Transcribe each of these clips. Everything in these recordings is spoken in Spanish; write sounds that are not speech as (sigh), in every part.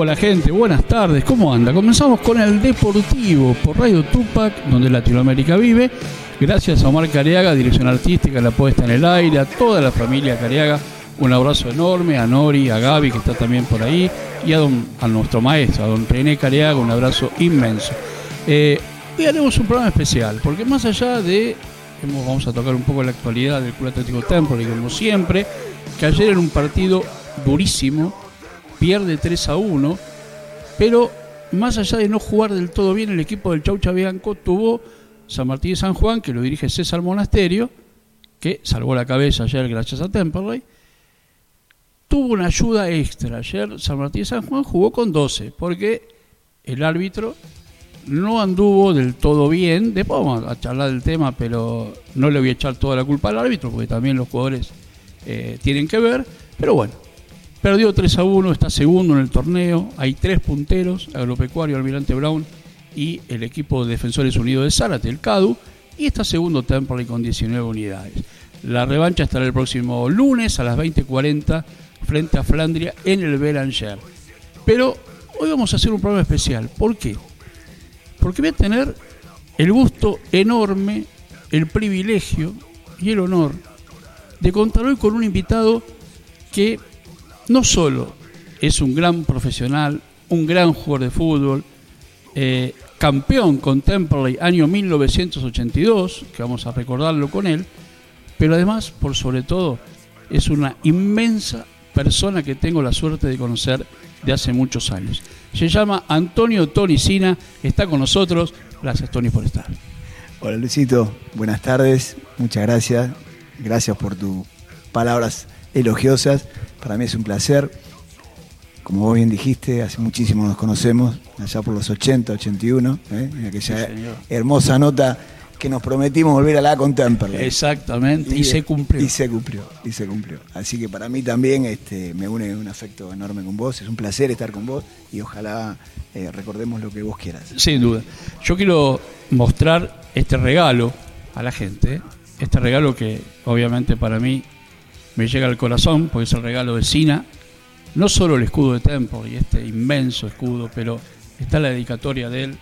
Hola gente, buenas tardes, ¿cómo anda? Comenzamos con el Deportivo por Radio Tupac, donde Latinoamérica vive. Gracias a Omar Cariaga, dirección artística, la puesta en el aire, a toda la familia Cariaga, un abrazo enorme, a Nori, a Gaby que está también por ahí, y a, don, a nuestro maestro, a don René Cariaga, un abrazo inmenso. Eh, hoy haremos un programa especial, porque más allá de, vamos a tocar un poco la actualidad del Club Atlético Temple, como siempre, que ayer era un partido durísimo, pierde 3 a 1, pero más allá de no jugar del todo bien, el equipo del Chaucha Bianco tuvo San Martín de San Juan, que lo dirige César Monasterio, que salvó la cabeza ayer gracias a Temperley. Tuvo una ayuda extra. Ayer San Martín de San Juan jugó con 12, porque el árbitro no anduvo del todo bien. Después vamos a charlar del tema, pero no le voy a echar toda la culpa al árbitro, porque también los jugadores eh, tienen que ver. Pero bueno, Perdió 3 a 1, está segundo en el torneo. Hay tres punteros: Agropecuario, Almirante Brown y el equipo de Defensores Unidos de Zárate, el CADU. Y está segundo Temperley con 19 unidades. La revancha estará el próximo lunes a las 20.40 frente a Flandria en el Belanger. Pero hoy vamos a hacer un programa especial. ¿Por qué? Porque voy a tener el gusto enorme, el privilegio y el honor de contar hoy con un invitado que no solo es un gran profesional, un gran jugador de fútbol, eh, campeón con Temperley año 1982, que vamos a recordarlo con él, pero además, por sobre todo, es una inmensa persona que tengo la suerte de conocer de hace muchos años. Se llama Antonio Tony Sina, está con nosotros. Gracias, Tony, por estar. Hola, Luisito. Buenas tardes. Muchas gracias. Gracias por tus palabras elogiosas. Para mí es un placer. Como vos bien dijiste, hace muchísimo nos conocemos, allá por los 80, 81, ¿eh? en aquella hermosa nota que nos prometimos volver a la Contemporary. Exactamente, y, se cumplió. Y se cumplió, y se cumplió. Así que para mí también este, me une un afecto enorme con vos, es un placer estar con vos y ojalá eh, recordemos lo que vos quieras. Sin duda. Yo quiero mostrar este regalo a la gente, este regalo que obviamente para mí me llega al corazón, porque es el regalo de Sina, no solo el escudo de Tempo y este inmenso escudo, pero está la dedicatoria de él,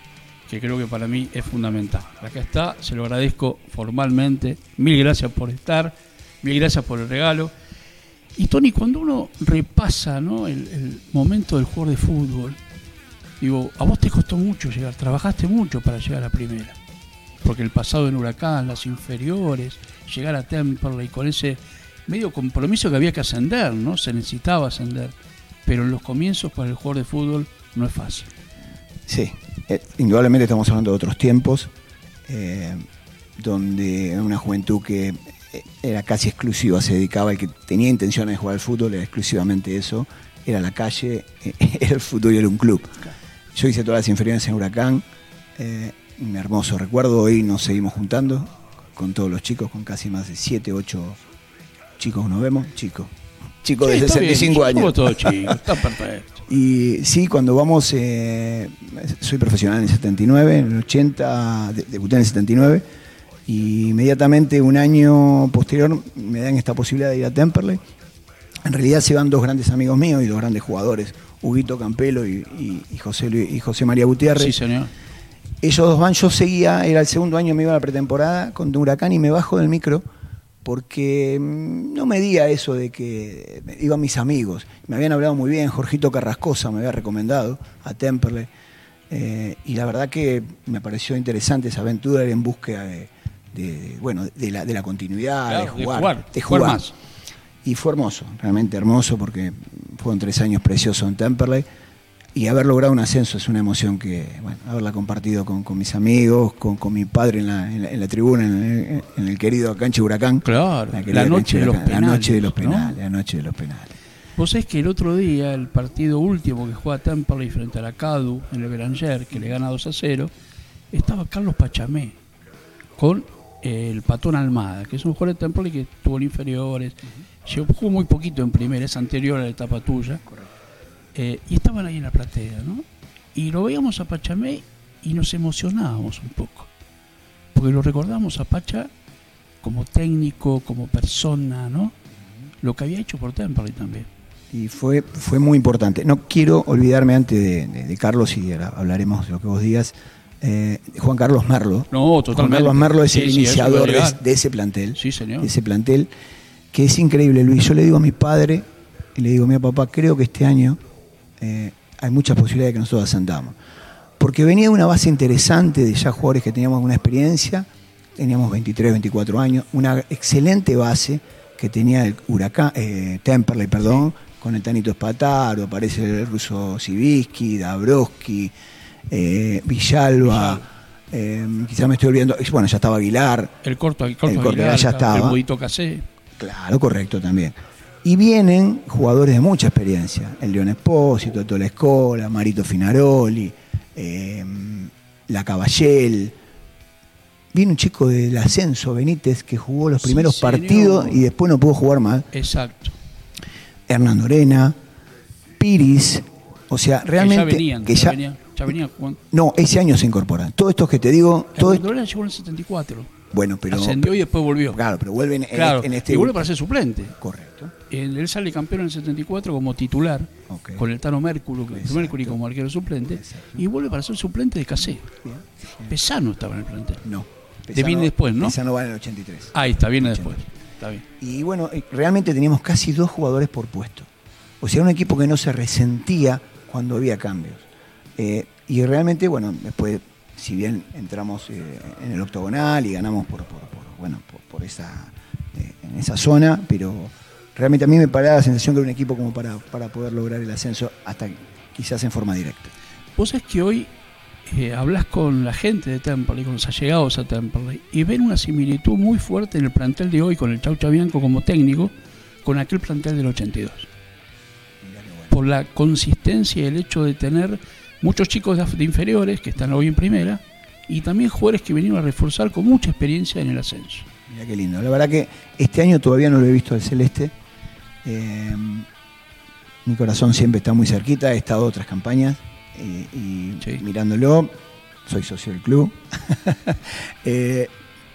que creo que para mí es fundamental. Acá está, se lo agradezco formalmente, mil gracias por estar, mil gracias por el regalo. Y Tony, cuando uno repasa ¿no? el, momento del jugador de fútbol, digo, a vos te costó mucho llegar, trabajaste mucho para llegar a primera, porque el pasado en Huracán, las inferiores, llegar a Temperley con ese medio compromiso que había que ascender, ¿no? Se necesitaba ascender. Pero en los comienzos para el jugador de fútbol no es fácil. Sí, eh, indudablemente estamos hablando de otros tiempos, eh, donde una juventud que eh, era casi exclusiva, se dedicaba, el que tenía intenciones de jugar al fútbol era exclusivamente eso, era la calle, (laughs) era el fútbol y era un club. Yo hice todas las inferiores en Huracán, un hermoso recuerdo, hoy nos seguimos juntando con todos los chicos, con casi más de 7, 8 chicos nos vemos, chicos. Chicos de 65 años. está perfecto. (laughs) Y sí, cuando vamos, eh, soy profesional en el 79, en el 80, debuté en el 79, y inmediatamente un año posterior me dan esta posibilidad de ir a Temperley. En realidad se van dos grandes amigos míos y dos grandes jugadores, Huguito Campelo y, José, y José María Gutiérrez. Sí, señor. Ellos dos van, yo seguía, era el segundo año, me iba a la pretemporada con Huracán y me bajo del micro porque mm, no me di eso de que iban mis amigos. Me habían hablado muy bien, Jorgito Carrascosa me había recomendado a Temperley. Eh, y la verdad que me pareció interesante esa aventura en búsqueda de, bueno, de la, de la continuidad, de, jugar, de, jugar, más. Y fue hermoso, realmente hermoso, porque fueron tres años preciosos en Temperley y haber logrado un ascenso es una emoción que, bueno, haberla compartido con, mis amigos, con, mi padre en la, en la, tribuna, en el, querido Canche Huracán. Claro, la, noche de los penales. La noche de los penales, la noche de los penales. Vos sabés que el otro día, el partido último que juega Temperley frente a la Cadu en el Beranger, que le gana 2 a 0, estaba Carlos Pachamé con el Patón Almada, que es un jugador de Temperley que tuvo en inferiores, jugó muy poquito en primera, es anterior a la etapa tuya. Eh, y estaban ahí en la platea, ¿no? Y lo veíamos a Pachamé y nos emocionábamos un poco, porque lo recordamos a Pacha como técnico, como persona, ¿no? Lo que había hecho por Temperley también. Y fue, fue muy importante. No quiero olvidarme antes de, de- de Carlos y hablaremos de lo que vos digas. eh, Juan Carlos Merlo. No, Juan totalmente. Carlos Merlo es Sí, el sí, iniciador de, de ese plantel. Sí, señor. de ese plantel, que es increíble, Luis. Yo le digo a mi padre y le digo, mira papá, creo que este año eh, hay muchas posibilidades de que nosotros ascendamos. Porque venía una base interesante de ya jugadores que teníamos una experiencia, teníamos 23, 24 años, una excelente base que tenía el Huracán, eh, Temperley, perdón, con el Tanito Espataro, aparece el ruso Sivisky, Dabrowski, eh, Villalba, eh, quizás me estoy olvidando, bueno, ya estaba Aguilar, El corto, el corto, El corto, Aguilar, ya estaba. El budito casé. Claro, correcto también. Y vienen jugadores de mucha experiencia. El León Espósito, Tola Escola, Marito Finaroli, eh, La Caballel. Viene un chico del ascenso, Benítez, que jugó los primeros partidos y después no pudo jugar más. Exacto. Hernán Orena, Piris. O sea, realmente. que ya venían, que ya, ya- venían, ya venían jugando. no, ese año se incorporan. Todos estos que te digo. El Dolera llegó en el 74. Bueno, pero. Ascendió y después volvió. Claro, pero vuelven en- Claro, en este. y vuelve para ser suplente. Correcto. Él, sale campeón en el 74 como titular, Ok. con el Tano Mercury, como arquero suplente, Exacto. y vuelve para ser suplente de Casé. Pesano estaba en el plantel. No. Te viene después, ¿no? Pesano va en el 83. Ahí está, viene después. Está bien. Y bueno, eh, realmente teníamos casi dos jugadores por puesto. O sea, un equipo que no se resentía cuando había cambios. Eh, y realmente, bueno, después, si bien entramos eh, en el octogonal y ganamos por, por- por, bueno, por, por esa, eh, en esa zona, pero realmente a mí me paraba la sensación que era un equipo como para, para poder lograr el ascenso hasta quizás en forma directa. Vos sabés que hoy eh, hablas con la gente de Temperley, con los allegados a Temperley, y ven una similitud muy fuerte en el plantel de hoy con el Chau Chabianco como técnico, con aquel plantel del 82. Mirá qué bueno. Por la consistencia y el hecho de tener muchos chicos de, inferiores que están hoy en primera, y también jugadores que vinieron a reforzar con mucha experiencia en el ascenso. Mira qué lindo. La verdad que este año todavía no lo he visto al celeste. Eh, mi corazón siempre está muy cerquita. He estado otras campañas eh, y Sí. mirándolo. Soy socio del club. (laughs) Eh,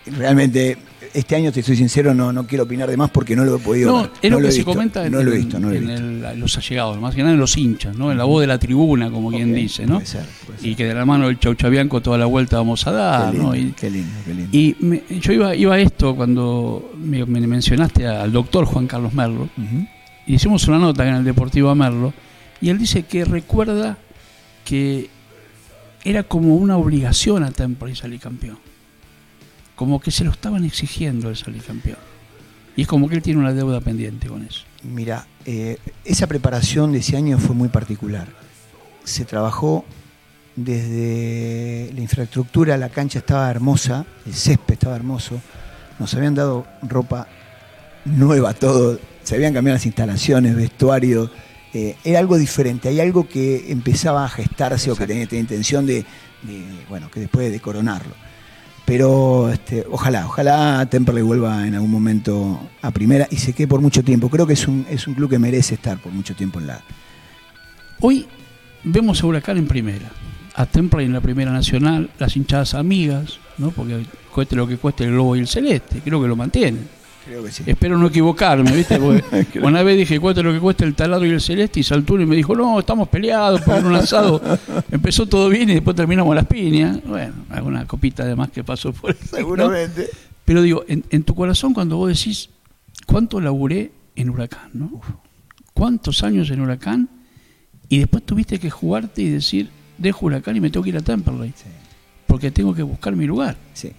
realmente, este año, te soy sincero, no, no quiero opinar de más porque no lo he podido No, ver. es No lo que se visto, comenta en, No lo he visto, no lo he en visto. el- los allegados, más que nada en los hinchas, ¿no? en la voz de la tribuna, como quien dice, ¿no? Puede ser, puede ser. y que de la mano del Chau Chabianco toda la vuelta vamos a dar, qué, lindo, ¿no? Y, qué lindo, qué lindo. y me- yo iba, iba a esto cuando me, me mencionaste al doctor Juan Carlos Merlo, y hicimos una nota en el Deportivo a Merlo, y él dice que recuerda que era como una obligación a Temperley salir campeón. Como que se lo estaban exigiendo el salir campeón. Y es como que él tiene una deuda pendiente con eso. Mira, eh, esa preparación de ese año fue muy particular. Se trabajó desde la infraestructura, la cancha estaba hermosa, el césped estaba hermoso, nos habían dado ropa nueva, todo, se habían cambiado las instalaciones, vestuario, eh, era algo diferente, hay algo que empezaba a gestarse o que tenía, tenía intención de, de, bueno, que después de coronarlo. Pero este, ojalá, ojalá Temperley vuelva en algún momento a primera y se quede por mucho tiempo. Creo que es un, es un club que merece estar por mucho tiempo en la. Hoy vemos a Huracán en primera, a Temperley en la primera nacional, las hinchadas amigas, ¿no? porque cueste lo que cueste el globo y el celeste, creo que lo mantienen. Creo que sí. Espero no equivocarme, ¿viste? Porque (laughs) una vez dije, cueste lo que cueste el taladro y el celeste, y saltó y me dijo, no, estamos peleados por un asado. (laughs) Empezó todo bien y después terminamos las piñas. Bueno, alguna copita de más que pasó por ¿no? Seguramente. Pero digo, en, en tu corazón cuando vos decís, ¿cuánto laburé en Huracán? ¿no? ¿Cuántos años en Huracán? Y después tuviste que jugarte y decir, dejo Huracán y me tengo que ir a Temperley, Sí, porque tengo que buscar mi lugar. sí.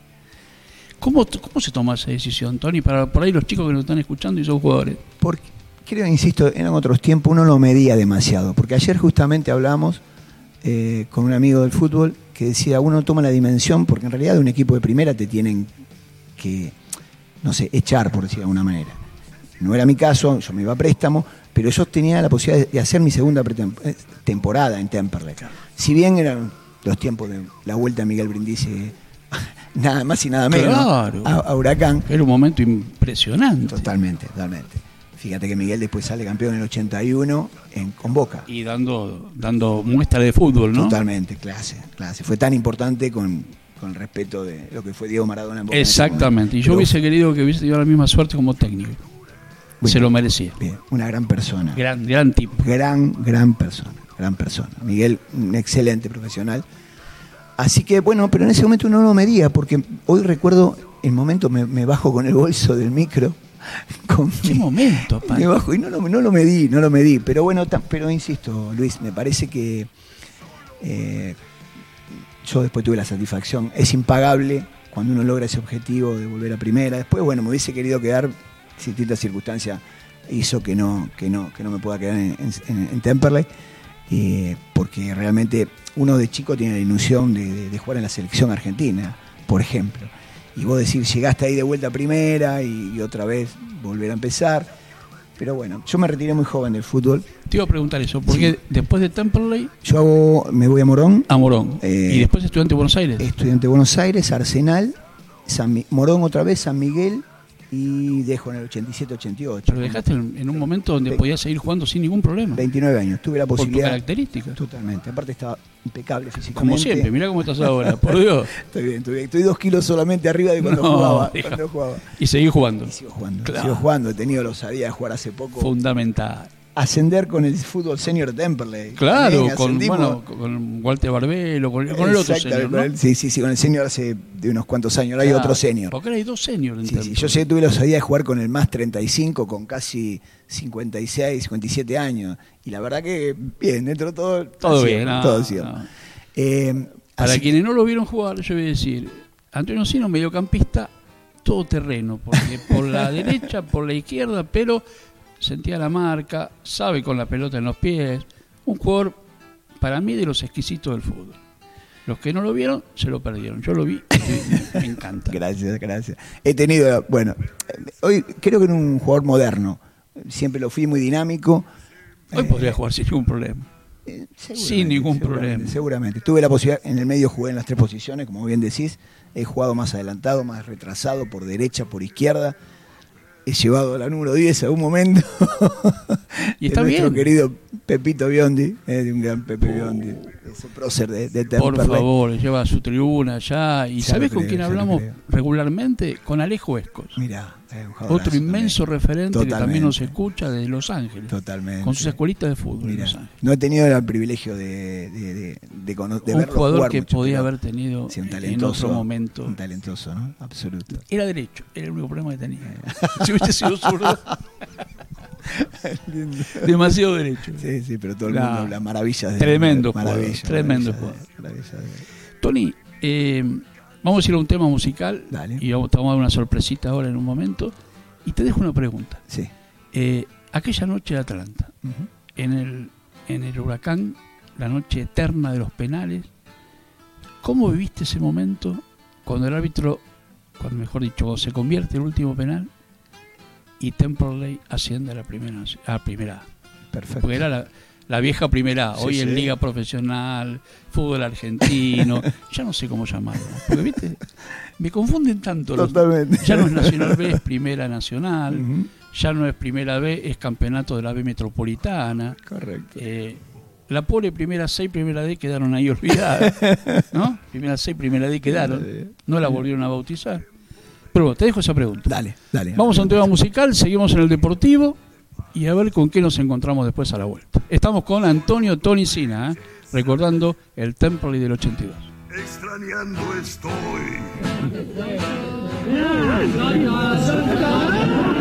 ¿Cómo, cómo se toma esa decisión, Tony? Para por ahí los chicos que nos están escuchando y son jugadores. Porque, creo, insisto, en otros tiempos uno lo medía demasiado. Porque ayer justamente hablamos eh, con un amigo del fútbol que decía, uno toma la dimensión, porque en realidad de un equipo de primera te tienen que, no sé, echar, por decir de alguna manera. No era mi caso, yo me iba a préstamo, pero yo tenía la posibilidad de hacer mi segunda eh, temporada en Temperley. Si bien eran los tiempos de la vuelta a Miguel Brindisi, (laughs) nada más y nada menos, Claro. a, a Huracán, Era un momento impresionante. Totalmente, totalmente. Fíjate que Miguel después sale campeón en el 81 en, con Boca. Y dando, dando muestra de fútbol, ¿no? Totalmente, clase, clase. Fue tan importante con, con el respeto de lo que fue Diego Maradona en Boca. en Exactamente. Y yo Pero hubiese querido que hubiese tenido la misma suerte como técnico. se lo merecía. Bien, una gran persona. Gran, gran tipo. Gran, gran persona, gran persona. Miguel, un excelente profesional. Así que bueno, pero en ese momento uno no lo medía, porque hoy recuerdo el momento me, me bajo con el bolso del micro. (laughs) Con ¿Qué mi- momento, pa? me bajo y no lo, no lo medí, no lo medí. Pero bueno, pero insisto, Luis, me parece que eh, yo después tuve la satisfacción. Es impagable cuando uno logra ese objetivo de volver a primera. Después, bueno, me hubiese querido quedar, distintas circunstancias hizo que no, que no, que no me pueda quedar en, en- en Temperley. Eh, porque realmente uno de chico tiene la ilusión de, de- de jugar en la selección argentina, por ejemplo. Y vos decir, llegaste ahí de vuelta a primera y, y otra vez volver a empezar. Pero bueno, yo me retiré muy joven del fútbol. Te iba a preguntar eso, porque después de Temperley, Yo hago, me voy a Morón, a Morón. Eh, y después estudiante de Buenos Aires. estudiante de Buenos Aires, Arsenal, San Morón otra vez, San Miguel y dejo en el 87-88. Pero dejaste en, un momento donde podías seguir jugando sin ningún problema. 29 años, tuve la por posibilidad. características. Totalmente, aparte estaba impecable físicamente. Como siempre, mirá cómo estás ahora, por (laughs) Dios. Estoy bien, estoy bien. Estoy dos kilos solamente arriba de cuando No, jugaba. hija. cuando jugaba. Y seguir jugando. Y sigo jugando, Claro. sigo jugando. He tenido la osadía de jugar hace poco. Fundamental. Ascender con el fútbol senior de Temperley. Claro, con, bueno, con Walter Barbelo, con, con el otro el- Sí, sí, sí, con el senior hace de unos cuantos años. Ahora hay otro senior. Porque ahora hay dos seniors en Sí, sí, yo sé que tuve la osadía de jugar con el más 35, con casi 56, 57 años. Y la verdad que, bien, dentro de todo. Todo sido, bien, no, todo ha sido. no. Eh, Para quienes no lo vieron jugar, yo voy a decir, Antonio Sino, mediocampista, todo terreno, porque por la (laughs) derecha, por la izquierda, pero sentía la marca, sabe con la pelota en los pies, un jugador para mí de los exquisitos del fútbol. Los que no lo vieron, se lo perdieron. Yo lo vi y me, encanta. (laughs) Gracias, gracias. He tenido, bueno, hoy creo que era un jugador moderno. Siempre lo fui muy dinámico. Hoy podría jugar sin ningún problema. eh, sin ningún seguramente, problema. Seguramente. Tuve la posibilidad, en el medio jugué en las tres posiciones, como bien decís. He jugado más adelantado, más retrasado, por derecha, por izquierda. He llevado la número 10 a un momento. (laughs) Y está de nuestro bien. querido Pepito Biondi, eh, de un gran Pepe Biondi, ese prócer de, de Por Temperley. favor, lleva su tribuna allá. ¿Y sabes con creo, quién hablamos regularmente? Con Alejo Escos. Mirá, eh, Otro inmenso también. referente que también nos escucha desde Los Ángeles. Totalmente. Con sus escuelitas de fútbol en Mirá, Los Ángeles. no he tenido el privilegio de, de, de, de cono- de un jugador jugar que mucho, podía haber tenido sí, un en otro momento. Un talentoso, ¿no? Absoluto. Era derecho, era el único problema que tenía. (laughs) si hubiese sido zurdo, (laughs) demasiado derecho. Sí, sí, pero todo el mundo habla maravillas de Tremendo jugador, tremendo maravillas de- maravillas de- Tony, eh, vamos a ir a un tema musical Dale. y vamos, te vamos a dar una sorpresita ahora en un momento. Y te dejo una pregunta. Sí. Eh, aquella noche de Atlanta, en el, en el huracán, la noche eterna de los penales. ¿Cómo viviste ese momento cuando el árbitro, cuando mejor dicho, se convierte el último penal y Temperley asciende a la primera, a primera? Perfecto. Porque era la, la vieja primera Sí, hoy en sí. Liga Profesional, Fútbol Argentino, (laughs) ya no sé cómo llamarlo. Porque, viste, me confunden tanto. los- Totalmente. ya no es Nacional B, es Primera Nacional ya no es Primera B, es Campeonato de la B Metropolitana. Correcto. Eh, la pobre Primera C y Primera D quedaron ahí olvidadas, (laughs) ¿no? Primera C y Primera D quedaron, no la volvieron a bautizar. Pero bueno, te dejo esa pregunta. Dale, dale. Vamos a un tema musical, seguimos en el Deportivo y a ver con qué nos encontramos después a la vuelta. Estamos con Antonio Tony Sina, ¿eh? recordando el Temperley del 82. Extrañando estoy. (laughs)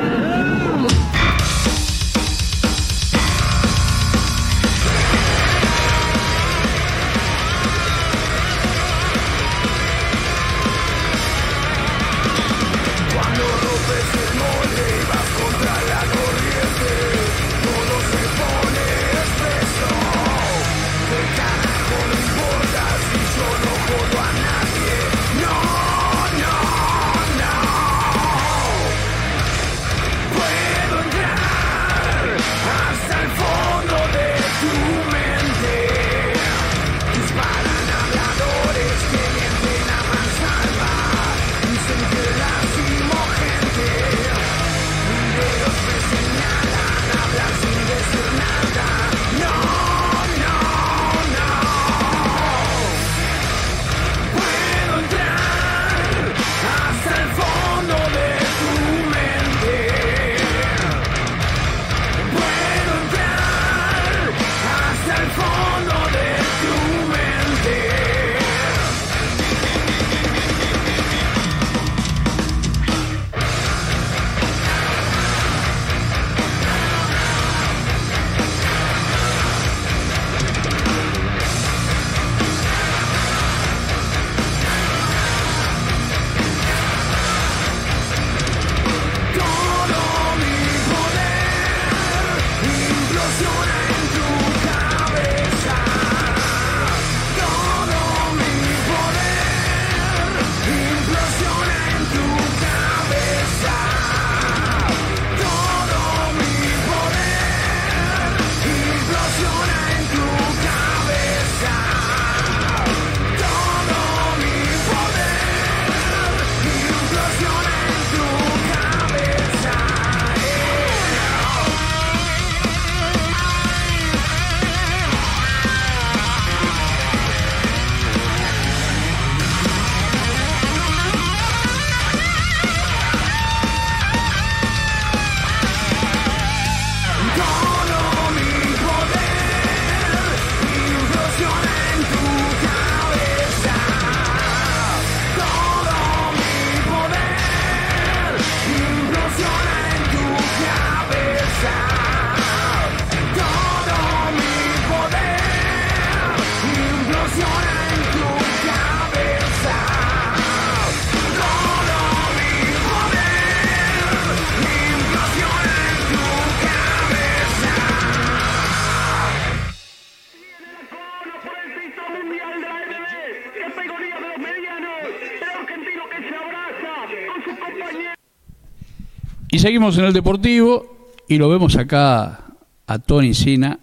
seguimos en el Deportivo y lo vemos acá a Tony Sina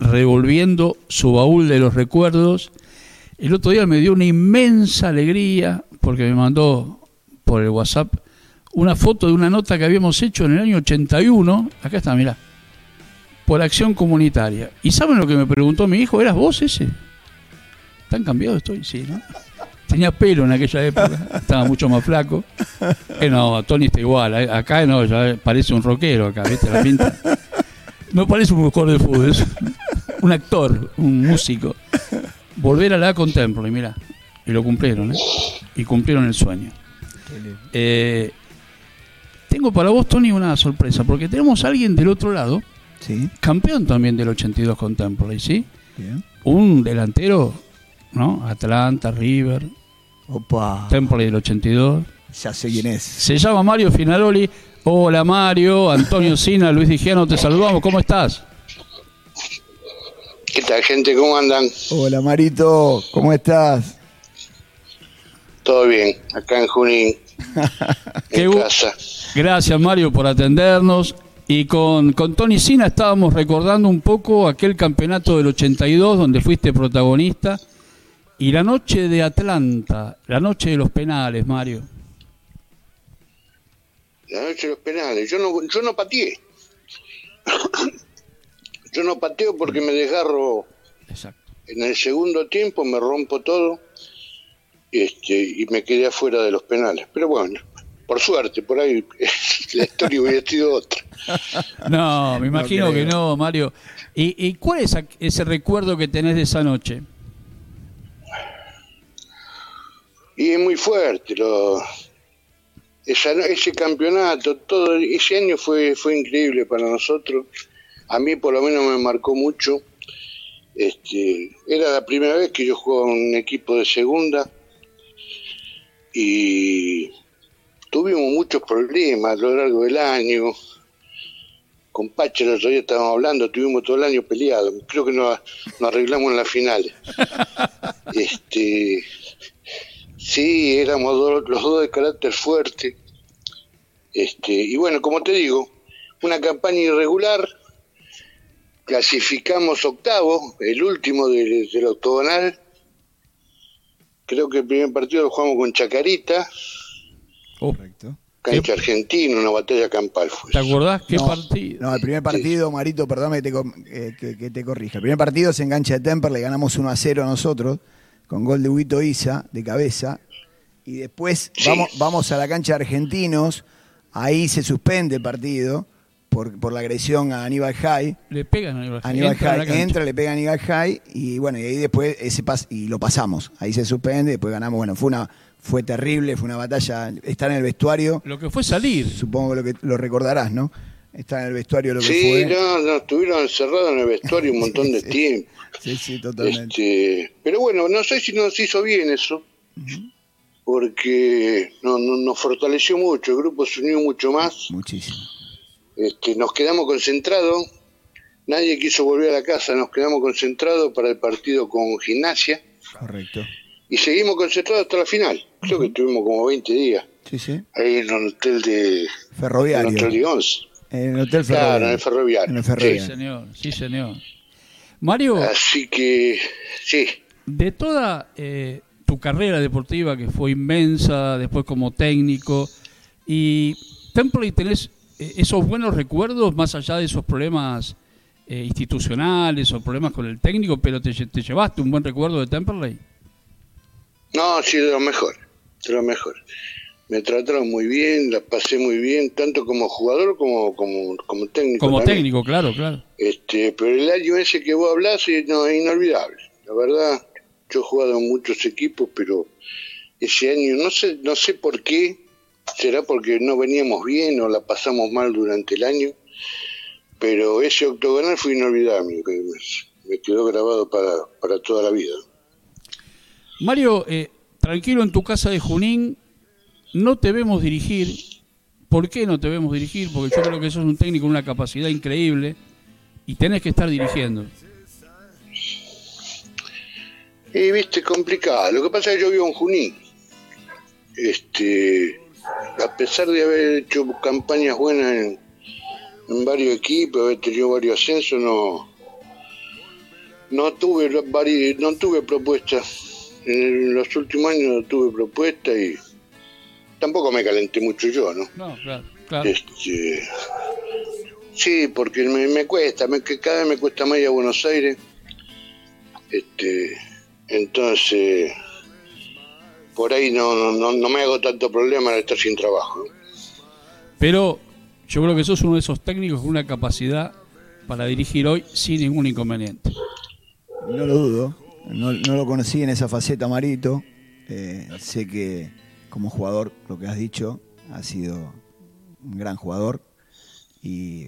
revolviendo su baúl de los recuerdos. El otro día me dio una inmensa alegría porque me mandó por el WhatsApp una foto de una nota que habíamos hecho en el año 81. Acá está, mirá. Por acción comunitaria. ¿Y saben lo que me preguntó mi hijo? ¿Eras vos ese? ¿Tan cambiado estoy? Sí, ¿no? Tenía pelo en aquella época, (laughs) estaba mucho más flaco. Eh, no, Tony está igual. eh, Acá no, ya parece un rockero acá, ¿viste? La pinta. No parece un jugador de fútbol, es un actor, un músico. Volver a la Contemporary, mira. Y lo cumplieron, ¿eh? Y cumplieron el sueño. Eh, tengo para vos, Tony, una sorpresa, porque tenemos a alguien del otro lado, Sí, campeón también del 82 Contemporary, ¿sí? bien. Un delantero, ¿no? Atlanta, River, Opa, Temple del 82. ya sé quién es. Se llama Mario Finaroli. Hola Mario, Antonio Sina, Luis Digiano, te saludamos. ¿Cómo estás? ¿Qué tal, gente? ¿Cómo andan? Hola Marito, ¿cómo estás? Todo bien, acá en Junín, (laughs) Qué en casa. Gracias Mario por atendernos. Y con, con Tony Sina estábamos recordando un poco aquel campeonato del 82 donde fuiste protagonista. Y la noche de Atlanta, la noche de los penales, Mario. La noche de los penales. Yo no, yo no pateé. (coughs) yo no pateo porque me desgarro Exacto. en el segundo tiempo, me rompo todo este, y me quedé afuera de los penales. Pero bueno, por suerte, por ahí (laughs) la historia hubiera sido otra. No, me imagino que no, Mario. ¿Y, y cuál es ese recuerdo que tenés de esa noche? Y es muy fuerte. Lo, esa, no- ese campeonato, todo ese año fue, fue increíble para nosotros. A mí por lo menos me marcó mucho. Este, era la primera vez que yo jugaba un equipo de segunda y tuvimos muchos problemas a lo largo del año. Con Pache el otro día estábamos hablando, tuvimos todo el año peleado. Creo que nos, nos arreglamos en las finales. (laughs) Este, Sí, éramos do- los dos de carácter fuerte. Este, y bueno, como te digo, una campaña irregular. Clasificamos octavo, el último del, del octogonal. Creo que el primer partido lo jugamos con Chacarita, Oh, Correcto. cancha argentina, una batalla campal fue. ¿Te acordás qué no, partido? No, el primer partido, Marito, perdón que te, eh, que, que te corrija. El primer partido se engancha de Temper, le ganamos 1 a 0 a nosotros, con gol de Huito Isa, de cabeza. Y después Sí. vamos, vamos a la cancha de Argentinos, ahí se suspende el partido por, por la agresión a Aníbal Jai. Le pegan a Aníbal Jai. Aníbal Entra Jai entra, le pega a Aníbal Jai y bueno, y ahí después ese pas y lo pasamos. Ahí se suspende, después ganamos. Bueno, fue una fue terrible, fue una batalla. Está en el vestuario, Lo que fue salir. supongo lo que lo recordarás, ¿no? Está en el vestuario lo que Sí, fue. no, no, estuvieron encerrados en el vestuario un (laughs) montón de Sí, tiempo. Sí, sí, totalmente. Este, pero bueno, no sé si nos hizo bien eso, porque no, no- nos fortaleció mucho, el grupo se unió mucho más, Muchísimo. este, nos quedamos concentrados, nadie quiso volver a la casa, nos quedamos concentrados para el partido con gimnasia Correcto. y seguimos concentrados hasta la final. Creo que estuvimos como 20 días Sí, sí. ahí en el hotel de en Ferroviario. el hotel de Once. En el hotel Claro, ferroviario. en el ferroviario. En el Sí, señor. Sí, señor. Mario, Así que, sí, de toda eh, tu carrera deportiva, que fue inmensa, después como técnico, y Temple, ¿tenés eh, esos buenos recuerdos más allá de esos problemas eh, institucionales o problemas con el técnico, pero te llevaste un buen recuerdo de Temperley? No, sí, de lo mejor, de lo mejor. Me trataron muy bien, la pasé muy bien, tanto como jugador como como, como técnico. Como también. técnico, claro, claro. Este, pero el año ese que vos hablás no, es inolvidable. La verdad, yo he jugado en muchos equipos, pero ese año no sé, no sé por qué, será porque no veníamos bien o la pasamos mal durante el año, pero ese octogonal fue inolvidable, que me, me quedó grabado para, para toda la vida. Mario, eh, tranquilo en tu casa de Junín, no te vemos dirigir. ¿Por qué no te vemos dirigir? Porque yo creo que sos un técnico con una capacidad increíble y tenés que estar dirigiendo. Y viste, complicado. Lo que pasa es que yo vivo en Junín. Este, a pesar de haber hecho campañas buenas en, varios equipos, haber tenido varios ascensos, no, no tuve no tuve propuestas. En los últimos años no tuve propuestas y tampoco me calenté mucho yo, ¿no? No, claro, claro. Este, sí, porque me, me cuesta, me, que cada vez me cuesta más ir a Buenos Aires. Este, entonces, por ahí no, no, no, me hago tanto problema de estar sin trabajo. Pero yo creo que sos uno de esos técnicos con una capacidad para dirigir hoy sin ningún inconveniente. No lo dudo. No, no lo conocí en esa faceta, Marito. Eh, sé que como jugador, lo que has dicho, ha sido un gran jugador. Y,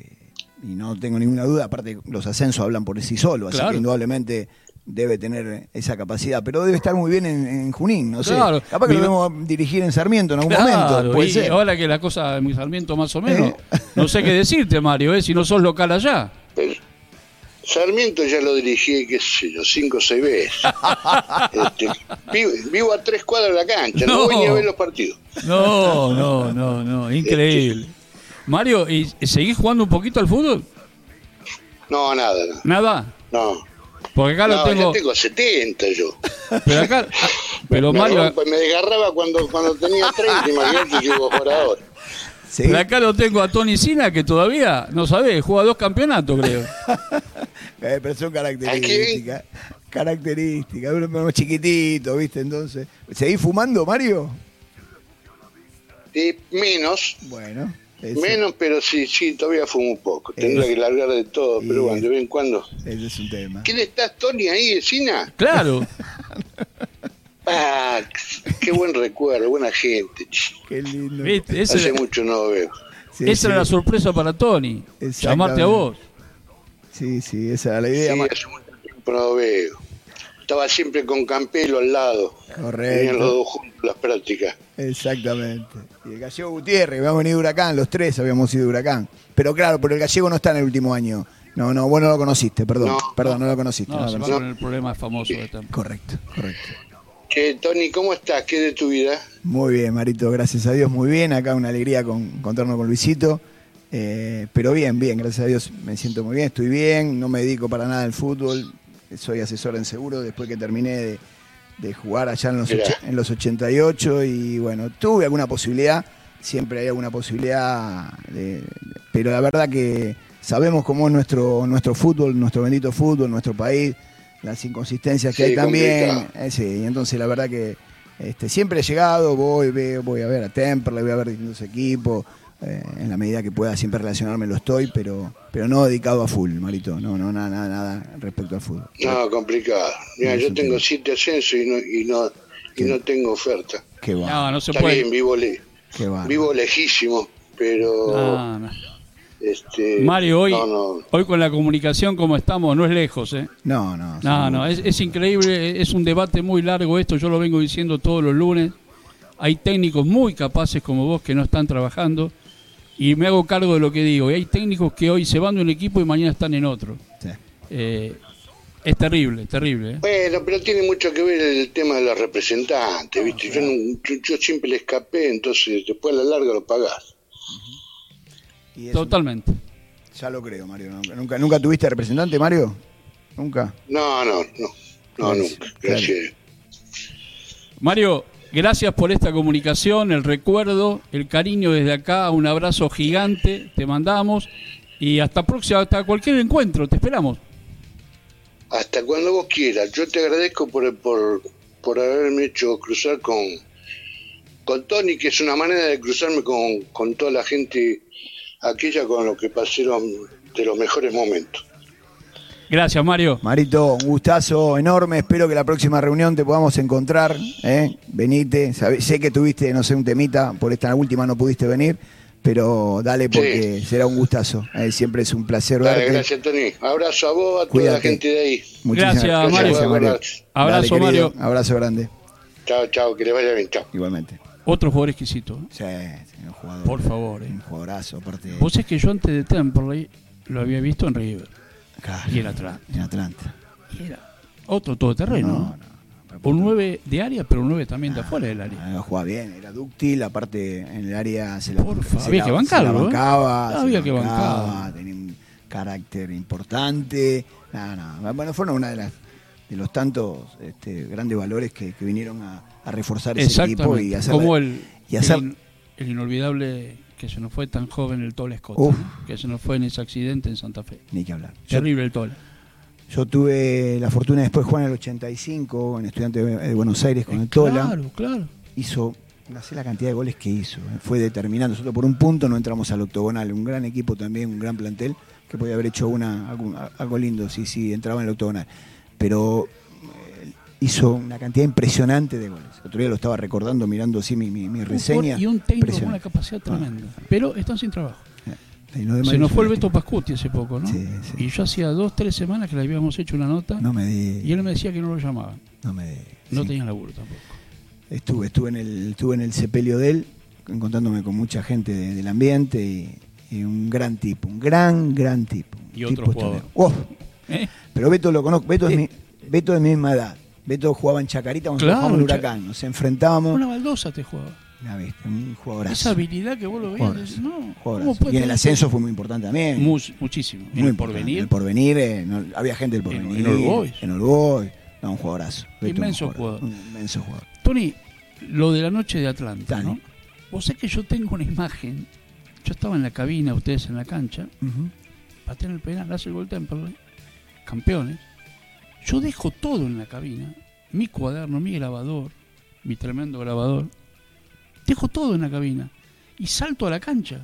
y no tengo ninguna duda. Aparte, los ascensos hablan por sí solos. Así Claro. que indudablemente debe tener esa capacidad. Pero debe estar muy bien en, en Junín. No sé. Claro. Capaz que Mi- lo vemos dirigir en Sarmiento en algún Claro, momento. Puede y ser. ahora que la cosa en mi Sarmiento más o menos, Eh. (laughs) no sé qué decirte, Mario, ¿eh? si no sos local allá. Pero Sarmiento ya lo dirigí, qué sé yo, cinco o seis veces. (laughs) Este, vivo, vivo a tres cuadras de la cancha, no, No. voy ni a ver los partidos. No, no, no, no, increíble. Mario, ¿y seguís jugando un poquito al fútbol? No, nada, no. Nada. no. Porque acá lo No, tengo. ya tengo 70 yo. Pero acá. (laughs) Pero me, Mario, me desgarraba cuando, cuando tenía 30, imagínate si iba por ahora. Sí. pero acá lo tengo a Tony Sina que todavía, no sabés, juega dos campeonatos, creo. (laughs) Eh, pero son características. Características. Uno más chiquitito, ¿viste? Entonces. ¿Seguís fumando, Mario? Y menos, Bueno. ese- menos, pero sí, sí, todavía fumo un poco. Tendría Eh. que largar de todo, pero bueno, de vez en cuando. Ese es un tema. ¿Quién estás, Tony, ahí, Sina? Claro. (laughs) Ah, qué buen recuerdo, buena gente. Qué lindo. Hace mucho no lo veo. Sí, esa sí. era la sorpresa para Tony. Llamarte a vos. Sí, sí, esa era la Sí, idea. Ma- hace mucho tiempo no lo veo. Estaba siempre con Campelo al lado. Tenían los Correcto. dos juntos las prácticas. Exactamente. Y el gallego Gutiérrez, habíamos venido de Huracán, los tres habíamos ido de Huracán. Pero claro, pero el gallego no está en el último año. No, no, vos no lo conociste, perdón. No. perdón, no lo conociste. No, no lo se va con el problema famoso de. Correcto, correcto. Che, Tony, ¿cómo estás? ¿Qué de tu vida? Muy bien, Marito, gracias a Dios, muy bien. Acá una alegría con, encontrarnos con Luisito. Eh, pero bien, bien, gracias a Dios me siento muy bien, estoy bien, no me dedico para nada al fútbol, soy asesor en seguro después que terminé de, de jugar allá en los, en los 88 y bueno, tuve alguna posibilidad, siempre hay alguna posibilidad, de- de- pero la verdad que sabemos cómo es nuestro, nuestro fútbol, nuestro bendito fútbol, nuestro país, las inconsistencias que Sí, hay también. Eh, sí, y entonces la verdad que este, siempre he llegado, voy, veo, voy a ver a Temperley, voy a ver distintos equipos, eh, en la medida que pueda siempre relacionarme lo estoy, pero, pero no dedicado a full, Marito, no, no, nada, nada, nada respecto al fútbol. No, complicado. Mira, yo tengo siete ascensos y no, y no, y no tengo oferta. Qué va, No, no se Está puede. bien, vivo, le- qué va. vivo lejísimo, pero No, no. este, Mario, hoy, no, no. hoy con la comunicación como estamos, no es lejos, ¿eh? No, no. No, no, es, es increíble, es un debate muy largo esto, yo lo vengo diciendo todos los lunes. Hay técnicos muy capaces como vos que no están trabajando y me hago cargo de lo que digo. Y hay técnicos que hoy se van de un equipo y mañana están en otro. Sí. Eh, es terrible, terrible. ¿eh? Bueno, pero tiene mucho que ver el tema de los representantes, ¿viste? Yo, no- yo, yo siempre le escapé, entonces después a la larga lo pagás. Totalmente. Ya lo creo, Mario. Nunca, nunca, ¿Nunca tuviste representante, Mario? Nunca. No, no, no, no, Claro, nunca. Gracias. Mario, gracias por esta comunicación, el recuerdo, el cariño desde acá, un abrazo gigante, te mandamos y hasta próxima, hasta cualquier encuentro, te esperamos. Hasta cuando vos quieras. Yo te agradezco por, por, por haberme hecho cruzar con, con Tony, que es una manera de cruzarme con, con toda la gente aquella con lo que pasaron de los mejores momentos. Gracias, Mario. Marito, un gustazo enorme. Espero que la próxima reunión te podamos encontrar. ¿eh? Venite. Sé que tuviste, no sé, un temita. Por esta última no pudiste venir. Pero dale porque será un gustazo. ¿eh? Siempre es un placer Dale, verte. gracias, Tony. Abrazo a vos, a toda Cuídate. la gente de ahí. Muchísimas Gracias, Mario. Gracias, Mario. Abrazo, querido. Mario. Abrazo grande. Chao, chao, que le vaya bien, chao. Igualmente. Otro jugador exquisito. ¿eh? Sí, sí, un jugador. Por favor. ¿eh? Un jugadorazo, aparte. de- Vos es que yo antes de Temperley lo había visto en River Claro, y en Atlanta. en Atlanta. Era otro todoterreno. No, ¿no? no. Un 9 de área, pero un 9 también de afuera del área. Ah, jugaba bien, era dúctil, aparte en el área se la, Porfa, se había la- que se bancarlo, la bancaba, Había que bancarlo. tenía un carácter importante. No, no, bueno, fueron una de las de los tantos este, grandes valores que, que vinieron a, a reforzar ese equipo y hacer Como el, y hacer- el, el inolvidable que se nos fue tan joven el Tole Scott, Uf. ¿no? que se nos fue en ese accidente en Santa Fe. ni que hablar. Yo, Terrible el Tole. yo tuve la fortuna de después de jugar en el 85 en Estudiante de Buenos Aires con el Tola. Claro, claro. hizo, no sé la cantidad de goles que hizo, eh, fue determinante. Nosotros por un punto no entramos al octogonal, un gran equipo también, un gran plantel, que podía haber hecho una, algo lindo si sí, entraba en el octogonal. Pero hizo una cantidad impresionante de goles. El otro día lo estaba recordando, mirando así mi, mi, mi reseña. jugador Y un técnico con una capacidad tremenda. Pero están sin trabajo. Y demás Se nos fue el Beto. Pascuti hace poco, ¿no? Sí, sí. Y yo hacía dos, tres semanas que le habíamos hecho una nota No me y di. él me decía que no lo llamaban. No me di. No sí. tenía laburo tampoco. Estuve, estuve en el, estuve en el sepelio de él, encontrándome con mucha gente de- del ambiente y, y un gran tipo, un gran, gran tipo. Y otro tipo jugador. extraordinario. ¡Oh! ¿Eh? Pero Beto lo conozco, Beto es, Eh. mi, Beto es mi misma edad. Beto jugaba en Chacarita cuando Claro, jugábamos en Huracán. Nos enfrentábamos. Una baldosa te jugaba. Una bestia, un jugadorazo. Esa habilidad que vos lo veías, no, jugadorazo. ¿cómo puede Y en el ascenso fue muy importante también. Mu- muchísimo. Muy en el porvenir. En el porvenir, eh, no- había gente del En- porvenir. en. En All Boys. No, un jugadorazo. Beto, Inmenso un jugador. Un inmenso jugador. Tony, lo de la noche de Atlanta. ¿no? Vos sabés que yo tengo una imagen. Yo estaba en la cabina, ustedes en la cancha, Ujú. patean el penal, hace el gol Temperley, campeones. Yo dejo todo en la cabina, mi cuaderno, mi grabador, mi tremendo grabador. Dejo todo en la cabina y salto a la cancha.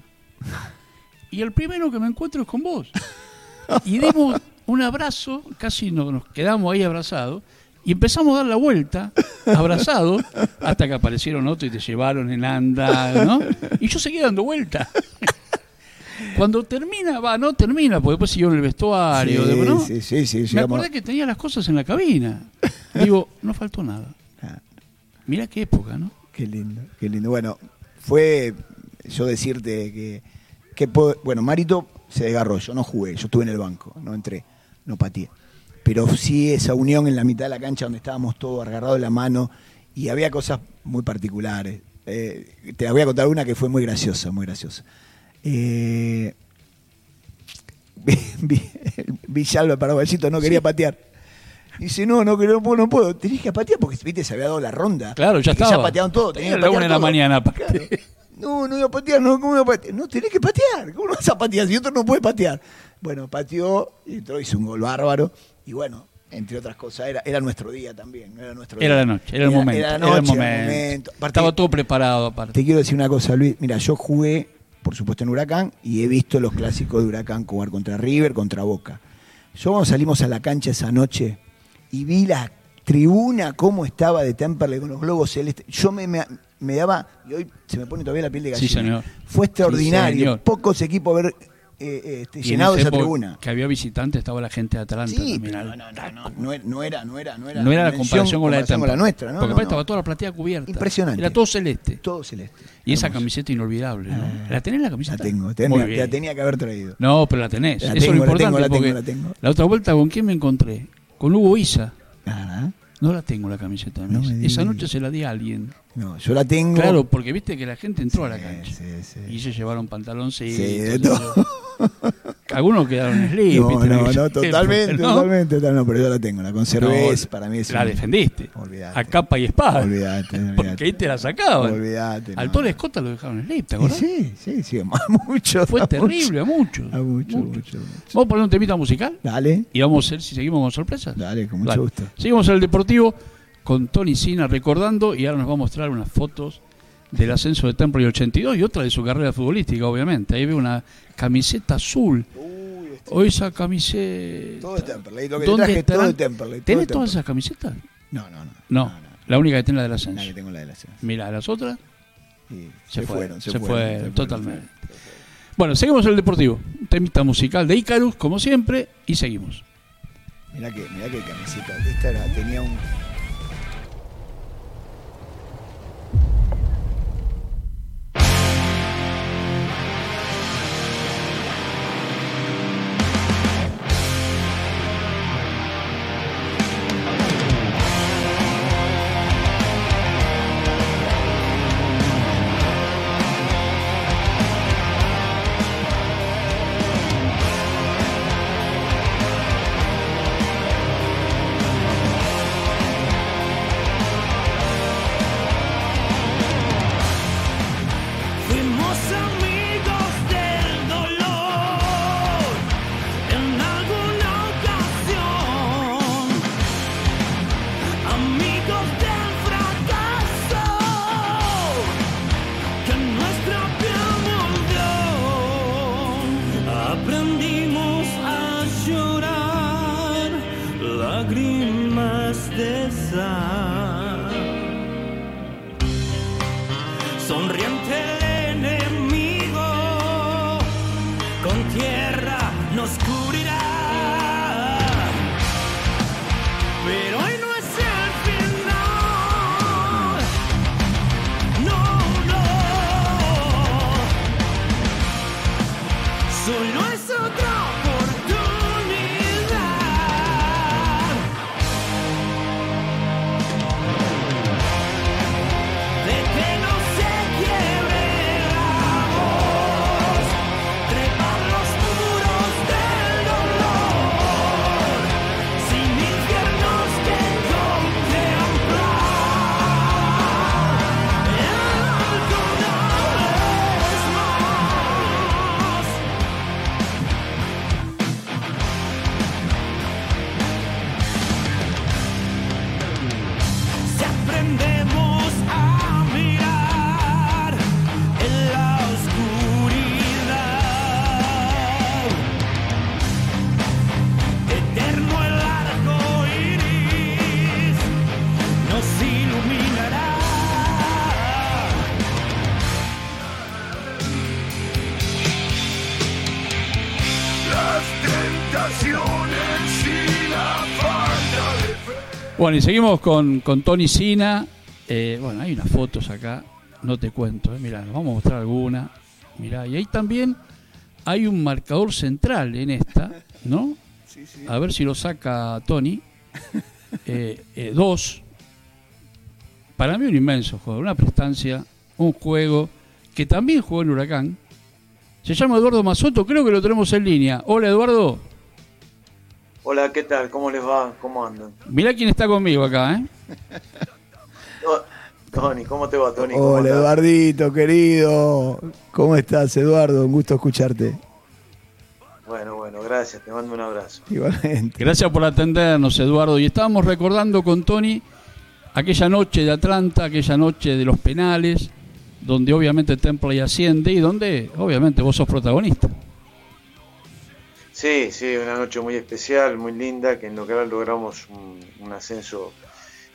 Y el primero que me encuentro es con vos. Y dimos un abrazo, casi no- nos quedamos ahí abrazados, y empezamos a dar la vuelta, abrazados, hasta que aparecieron otros y te llevaron en anda, ¿no? Y yo seguí dando vuelta. Cuando termina, va, no termina, porque después siguió en el vestuario, Sí, ¿no? sí, sí, sí, Me llegamos- acordé que tenía las cosas en la cabina. Digo, no faltó nada. Mirá qué época, ¿no? Qué lindo, qué lindo. Bueno, fue yo decirte que, que puedo- bueno, Marito se desgarró, yo no jugué, yo estuve en el banco, no entré, no pateé. Pero sí esa unión en la mitad de la cancha donde estábamos todos agarrados de la mano y había cosas muy particulares. Eh, te voy a contar una que fue muy graciosa, muy graciosa. Eh, (laughs) Vi- Villalba Paraguayito no quería patear. Dice, no, no, no puedo, no puedo. Tenés que patear porque, viste, se había dado la ronda. Claro, ya estaba. Ya patearon todo. Tenía la una de la mañana. Claro. No, no iba a patear, no, ¿cómo iba a patear? No, tenés que patear. ¿Cómo no vas a patear si otro no puede patear? Bueno, pateó entró, hizo un gol bárbaro. Y bueno, entre otras cosas, era, era nuestro día también. Era, nuestro Era la noche, era el momento. Era, la era el noche, momento. era el momento. Aparte, Estaba todo preparado, aparte. te quiero decir una cosa, Luis. Mira, yo jugué, por supuesto, en Huracán y he visto los clásicos de Huracán jugar contra River, contra Boca. Yo cuando salimos a la cancha esa noche y vi la tribuna cómo estaba de Temperley con los globos celestes, yo me, me, me daba, y hoy se me pone todavía la piel de Sí, gallina. señor. Fue extraordinario. Sí, señor. Pocos equipos haber eh, este, llenado esa tribuna. Que había visitantes, estaba la gente de Atlanta Sí, también. no, no, no, no, no era, no era, no era, no era, No era la comparación con la de con la nuestra, ¿no? Porque no, estaba toda la platea cubierta. Impresionante. Era todo celeste. todo celeste. Y esa camiseta inolvidable, ¿no? Eh, ¿La tenés la camiseta? La tengo, la tenía que haber traído. No, pero la tenés. La Eso tengo, es lo importante. la tengo, porque la tengo. la otra vuelta, ¿con quién me encontré? Con Hugo Isa. Ah, No la tengo la camiseta. No Esa noche se la di a alguien. No, yo la tengo. Claro, porque viste que la gente entró a la cancha. sí, sí. Y se llevaron pantaloncitos. Sí, de todo. (laughs) Algunos quedaron slip. No, no, no, totalmente, ¿no? totalmente. total- No, pero yo la tengo, la conservé, No, es- para mí es La un- defendiste. Olvídate. A capa y espada. Olvídate. (laughs) Porque ahí te la sacaban. Olvídate. Al no. Escota lo dejaron slip, ¿te acordás? Sí, sí, sí, a mucho. Fue a terrible, a muchos. mucho. A mucho, mucho, mucho. Vamos a poner un temita musical Dale, y vamos a ver si seguimos con sorpresas. dale, con mucho Dale. gusto. Seguimos en el Deportivo con Tony Sina recordando y ahora nos va a mostrar unas fotos del ascenso de Temple 82 y otra de su carrera futbolística, obviamente. Ahí veo una camiseta azul. Este- O esa camiseta. todo de Temperley. Lo que ¿Dónde traje todo de estarán? Temperley. todo ¿Tenés de todas esas camisetas? No, no, no. No, la única que tiene la del ascenso. La que tengo la de la cena. Mira, las otras Sí, se, fueron, se, fueron, fueron, totalmente. Bueno, seguimos en el Deportivo. Un temita musical de Icarus, como siempre, y seguimos. Mirá que, mirá que camiseta. Esta era, tenía un. Sonriente el Bueno, y seguimos con, con Tony Sina. Eh, bueno, hay unas fotos acá, no te cuento. Eh. Mirá, nos vamos a mostrar alguna. Mirá, y ahí también hay un marcador central en esta, ¿no? A ver si lo saca Tony. Eh, eh, dos. Para mí un inmenso juego, una prestancia, un juego que también jugó en Huracán. Se llama Eduardo Mazoto, creo que lo tenemos en línea. Hola Eduardo, Hola, ¿qué tal? ¿Cómo les va? ¿Cómo andan? mirá quién está conmigo acá, ¿eh? Tony, ¿cómo te va, Tony? ¿Cómo Hola andás? Eduardito, querido. ¿Cómo estás, Eduardo? Un gusto escucharte. Bueno, bueno, gracias, te mando un abrazo. Igualmente. Gracias por atendernos, Eduardo. Y estábamos recordando con Tony aquella noche de Atlanta, aquella noche de los penales, donde obviamente Temple asciende y donde obviamente vos sos protagonista. Sí, sí, una noche muy especial, muy linda, que en lo que logramos un, un ascenso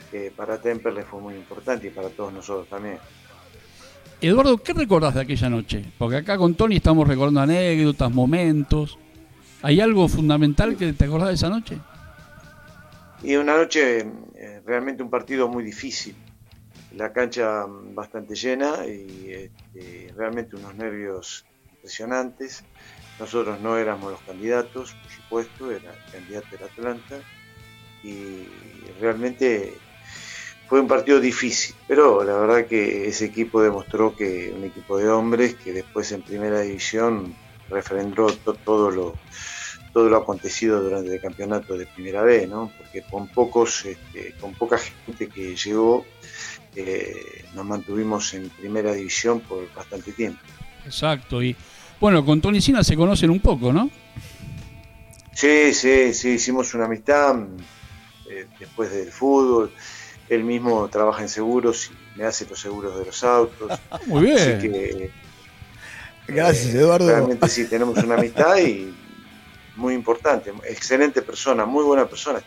que para Temperley fue muy importante y para todos nosotros también. Eduardo, ¿qué recordás de aquella noche? Porque acá con Tony estamos recordando anécdotas, momentos. ¿Hay algo fundamental que te acordás de esa noche? Y una noche, eh, realmente un partido muy difícil. La cancha mm, bastante llena y este, realmente unos nervios impresionantes. Nosotros no éramos los candidatos, por supuesto, era el candidato era Atlanta. Y realmente fue un partido difícil, pero la verdad que ese equipo demostró que un equipo de hombres que después en primera división refrendó to- todo lo todo lo acontecido durante el campeonato de primera vez, ¿no? Porque con pocos, este, con poca gente que llegó, eh, nos mantuvimos en primera división por bastante tiempo. Exacto. Y bueno, con Tony Sina se conocen un poco, ¿no? Sí, sí, sí, hicimos una amistad eh, después del fútbol. Él mismo trabaja en seguros y me hace los seguros de los autos. (laughs) Muy bien. Así que Gracias, eh, Eduardo. Realmente sí, tenemos una amistad y muy importante. Excelente persona, muy buena persona.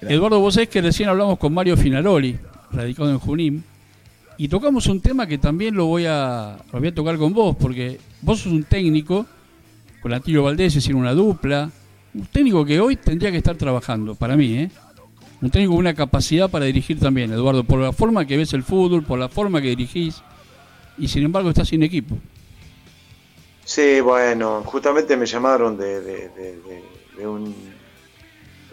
Eduardo, vos sabés que recién hablamos con Mario Finaroli, radicado en Junín, y tocamos un tema que también lo voy a, lo voy a tocar con vos, porque vos sos un técnico, con Antilio Valdés hicieron una dupla, un técnico que hoy tendría que estar trabajando, para mí, ¿eh? Un técnico con una capacidad para dirigir también, Eduardo, por la forma que ves el fútbol, por la forma que dirigís, y sin embargo estás sin equipo. Sí, bueno, justamente me llamaron de- de un...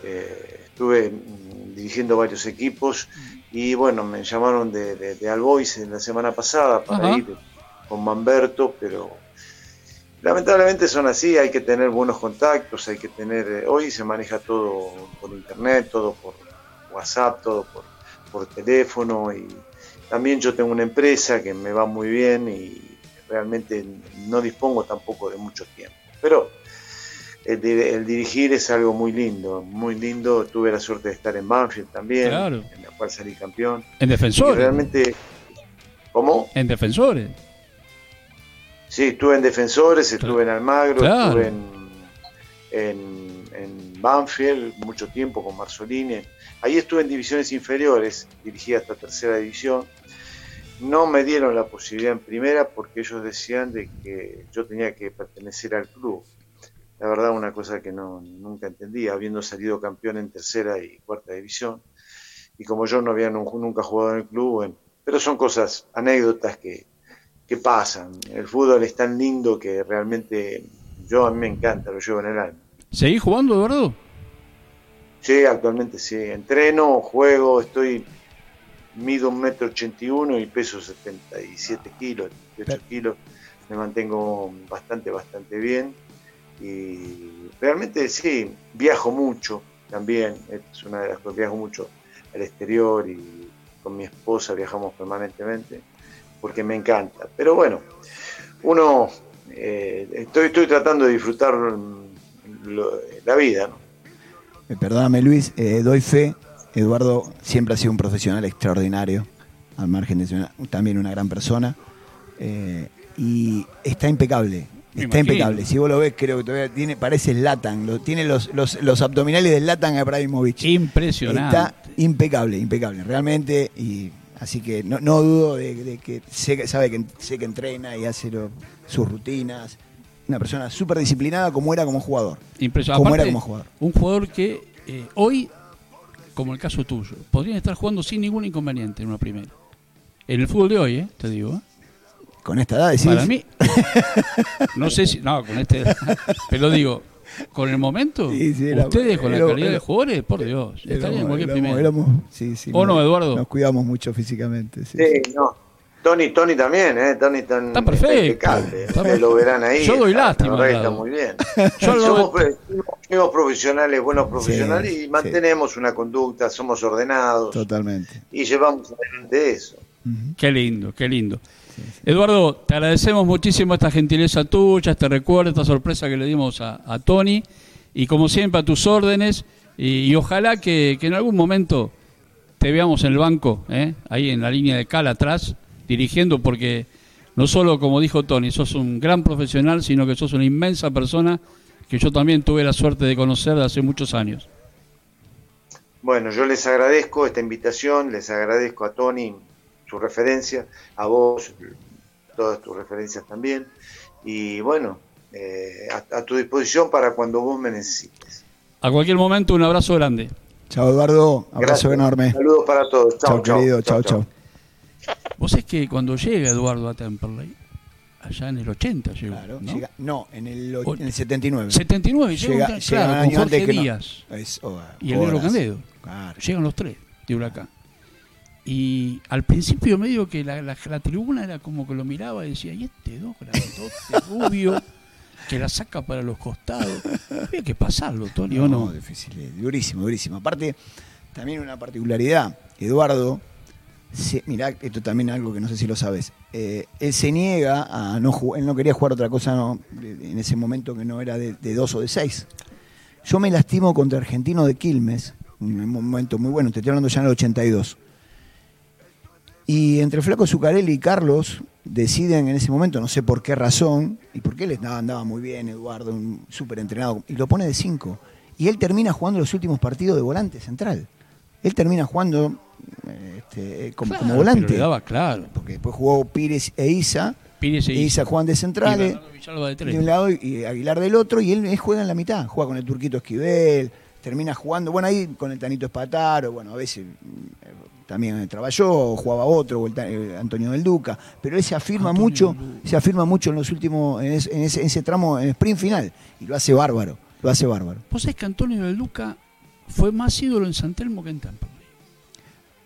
eh, estuve mm, dirigiendo varios equipos y bueno, me llamaron de, de, de Albois en la semana pasada para ir con Manberto, pero lamentablemente son así, hay que tener buenos contactos, hay que tener... eh, hoy se maneja todo por internet, todo por WhatsApp, todo por, por teléfono y también yo tengo una empresa que me va muy bien y realmente no dispongo tampoco de mucho tiempo. Pero el, el dirigir es algo muy lindo, muy lindo. Tuve la suerte de estar en Banfield también, Claro. en la cual salí campeón. En Y defensores. realmente, ¿cómo? En defensores. Sí, estuve en Defensores, estuve en Almagro, Claro. estuve en, en, en Banfield, mucho tiempo con Marzolini. Ahí estuve en divisiones inferiores, dirigí hasta tercera división. No me dieron la posibilidad en primera porque ellos decían de que yo tenía que pertenecer al club. La verdad, una cosa que no, nunca entendí, habiendo salido campeón en tercera y cuarta división. Y como yo no había nu- nunca jugado en el club, bueno, pero son cosas, anécdotas que, que pasan. El fútbol es tan lindo que realmente yo a mí me encanta, lo llevo en el alma. ¿Seguís jugando, Eduardo? Sí, actualmente sí. Entreno, juego, estoy. Mido un metro ochenta y uno y peso 77 kilos, 78 kilos. Me mantengo bastante, bastante bien. Y realmente sí, viajo mucho también. Es una de las cosas, viajo mucho al exterior y con mi esposa viajamos permanentemente porque me encanta. Pero bueno, uno. eh, estoy, estoy tratando de disfrutar la vida. Eh, Perdóname Luis, eh, doy fe. Eduardo siempre ha sido un profesional extraordinario, al margen de ser también una gran persona. eh, y está impecable. Está impecable. Si vos lo ves, creo que todavía tiene, parece Latan. Lo, tiene los, los, los abdominales del Latan Abramovich. Impresionante. Está impecable, impecable, realmente. Y así que no, no dudo de, de que sé que sabe que sé que entrena y hace lo- sus rutinas. Una persona súper disciplinada como era como jugador. Impresionante. Como Aparte, era como jugador. Un jugador que eh, hoy, como el caso tuyo, podrían estar jugando sin ningún inconveniente en una primera. En el fútbol de hoy, eh, te digo. ¿eh? Con esta edad decís. Para mí, no sé si. No, con este. Pero digo, con el momento, Sí, sí, era- ustedes con la calidad era- de jugadores, por Dios, estarían en cualquier éramos- sí, sí, ¿O no, nos- Eduardo? Nos cuidamos mucho físicamente. sí, Sí, sí. no. Tony, Tony también, ¿eh? Tony tan, Está perfecto. impecable. Está lo verán ahí. Yo doy está- lástima, claro. Está muy bien. (laughs) Yo somos, somos profesionales, buenos profesionales Sí, y mantenemos una conducta, somos ordenados Totalmente. y llevamos adelante eso. Qué lindo, qué lindo. Eduardo, te agradecemos muchísimo esta gentileza tuya, este recuerdo, esta sorpresa que le dimos a, Tony. Y como siempre, a tus órdenes. Y, ojalá que, que en algún momento te veamos en el banco, ¿eh? ahí en la línea de cal atrás, dirigiendo, porque no solo, como dijo Tony, sos un gran profesional, sino que sos una inmensa persona que yo también tuve la suerte de conocer de hace muchos años. Bueno, yo les agradezco esta invitación, les agradezco a Tony su referencia, a vos todas tus referencias también. Y bueno, eh, a, a tu disposición para cuando vos me necesites. A cualquier momento, un abrazo grande. Chao, Eduardo. Abrazo Gracias. enorme. Saludos para todos. Chao, querido. Chao, chao. Vos sabés que cuando llega Eduardo a Temperley, allá en el 80 llegó, Claro, ¿no? llega- no, en el, O- en el 79. 79 llega, Llega, un- llega claro, un con año Jorge antes que no- Díaz Es, oh, y el negro. Candedo. Claro. Llegan los tres de Huracán. Y al principio medio que la, la- la tribuna era como que lo miraba y decía, y este dos grandote (laughs) rubio que la saca para los costados. Había que pasarlo, Tony, ¿o no? difícil, eh, durísimo, durísimo. Aparte, también una particularidad, Eduardo, se, mirá, esto también es algo que no sé si lo sabes, eh, él se niega a no jugar, él no quería jugar otra cosa no, en ese momento que no era de, de dos o de seis. Yo me lastimo contra Argentino de Quilmes, un momento muy bueno, te estoy hablando ya en el 82. Y entre Flaco Zucarelli y Carlos deciden en ese momento, no sé por qué razón, y porque él andaba, andaba muy bien, Eduardo, un súper entrenado, y lo pone de 5. Y él termina jugando los últimos partidos de volante central. Él termina jugando eh, este, eh, como, Claro, como volante. daba claro. Porque después jugó Pires e Isa. Pires e e Isa juegan de centrales Y de de un lado y- Aguilar del otro, y él, él juega en la mitad, juega con el Turquito Esquivel, termina jugando, bueno, ahí con el Tanito Espataro, bueno, a veces eh, también trabajó, jugaba otro, eh, Antonio del Duca, pero él se afirma Antonio mucho, se afirma mucho en los últimos, en ese, en ese- en ese tramo, en el sprint final, y lo hace bárbaro, lo hace bárbaro. Vos sabés que Antonio del Duca fue más ídolo en San Telmo que en Temperley.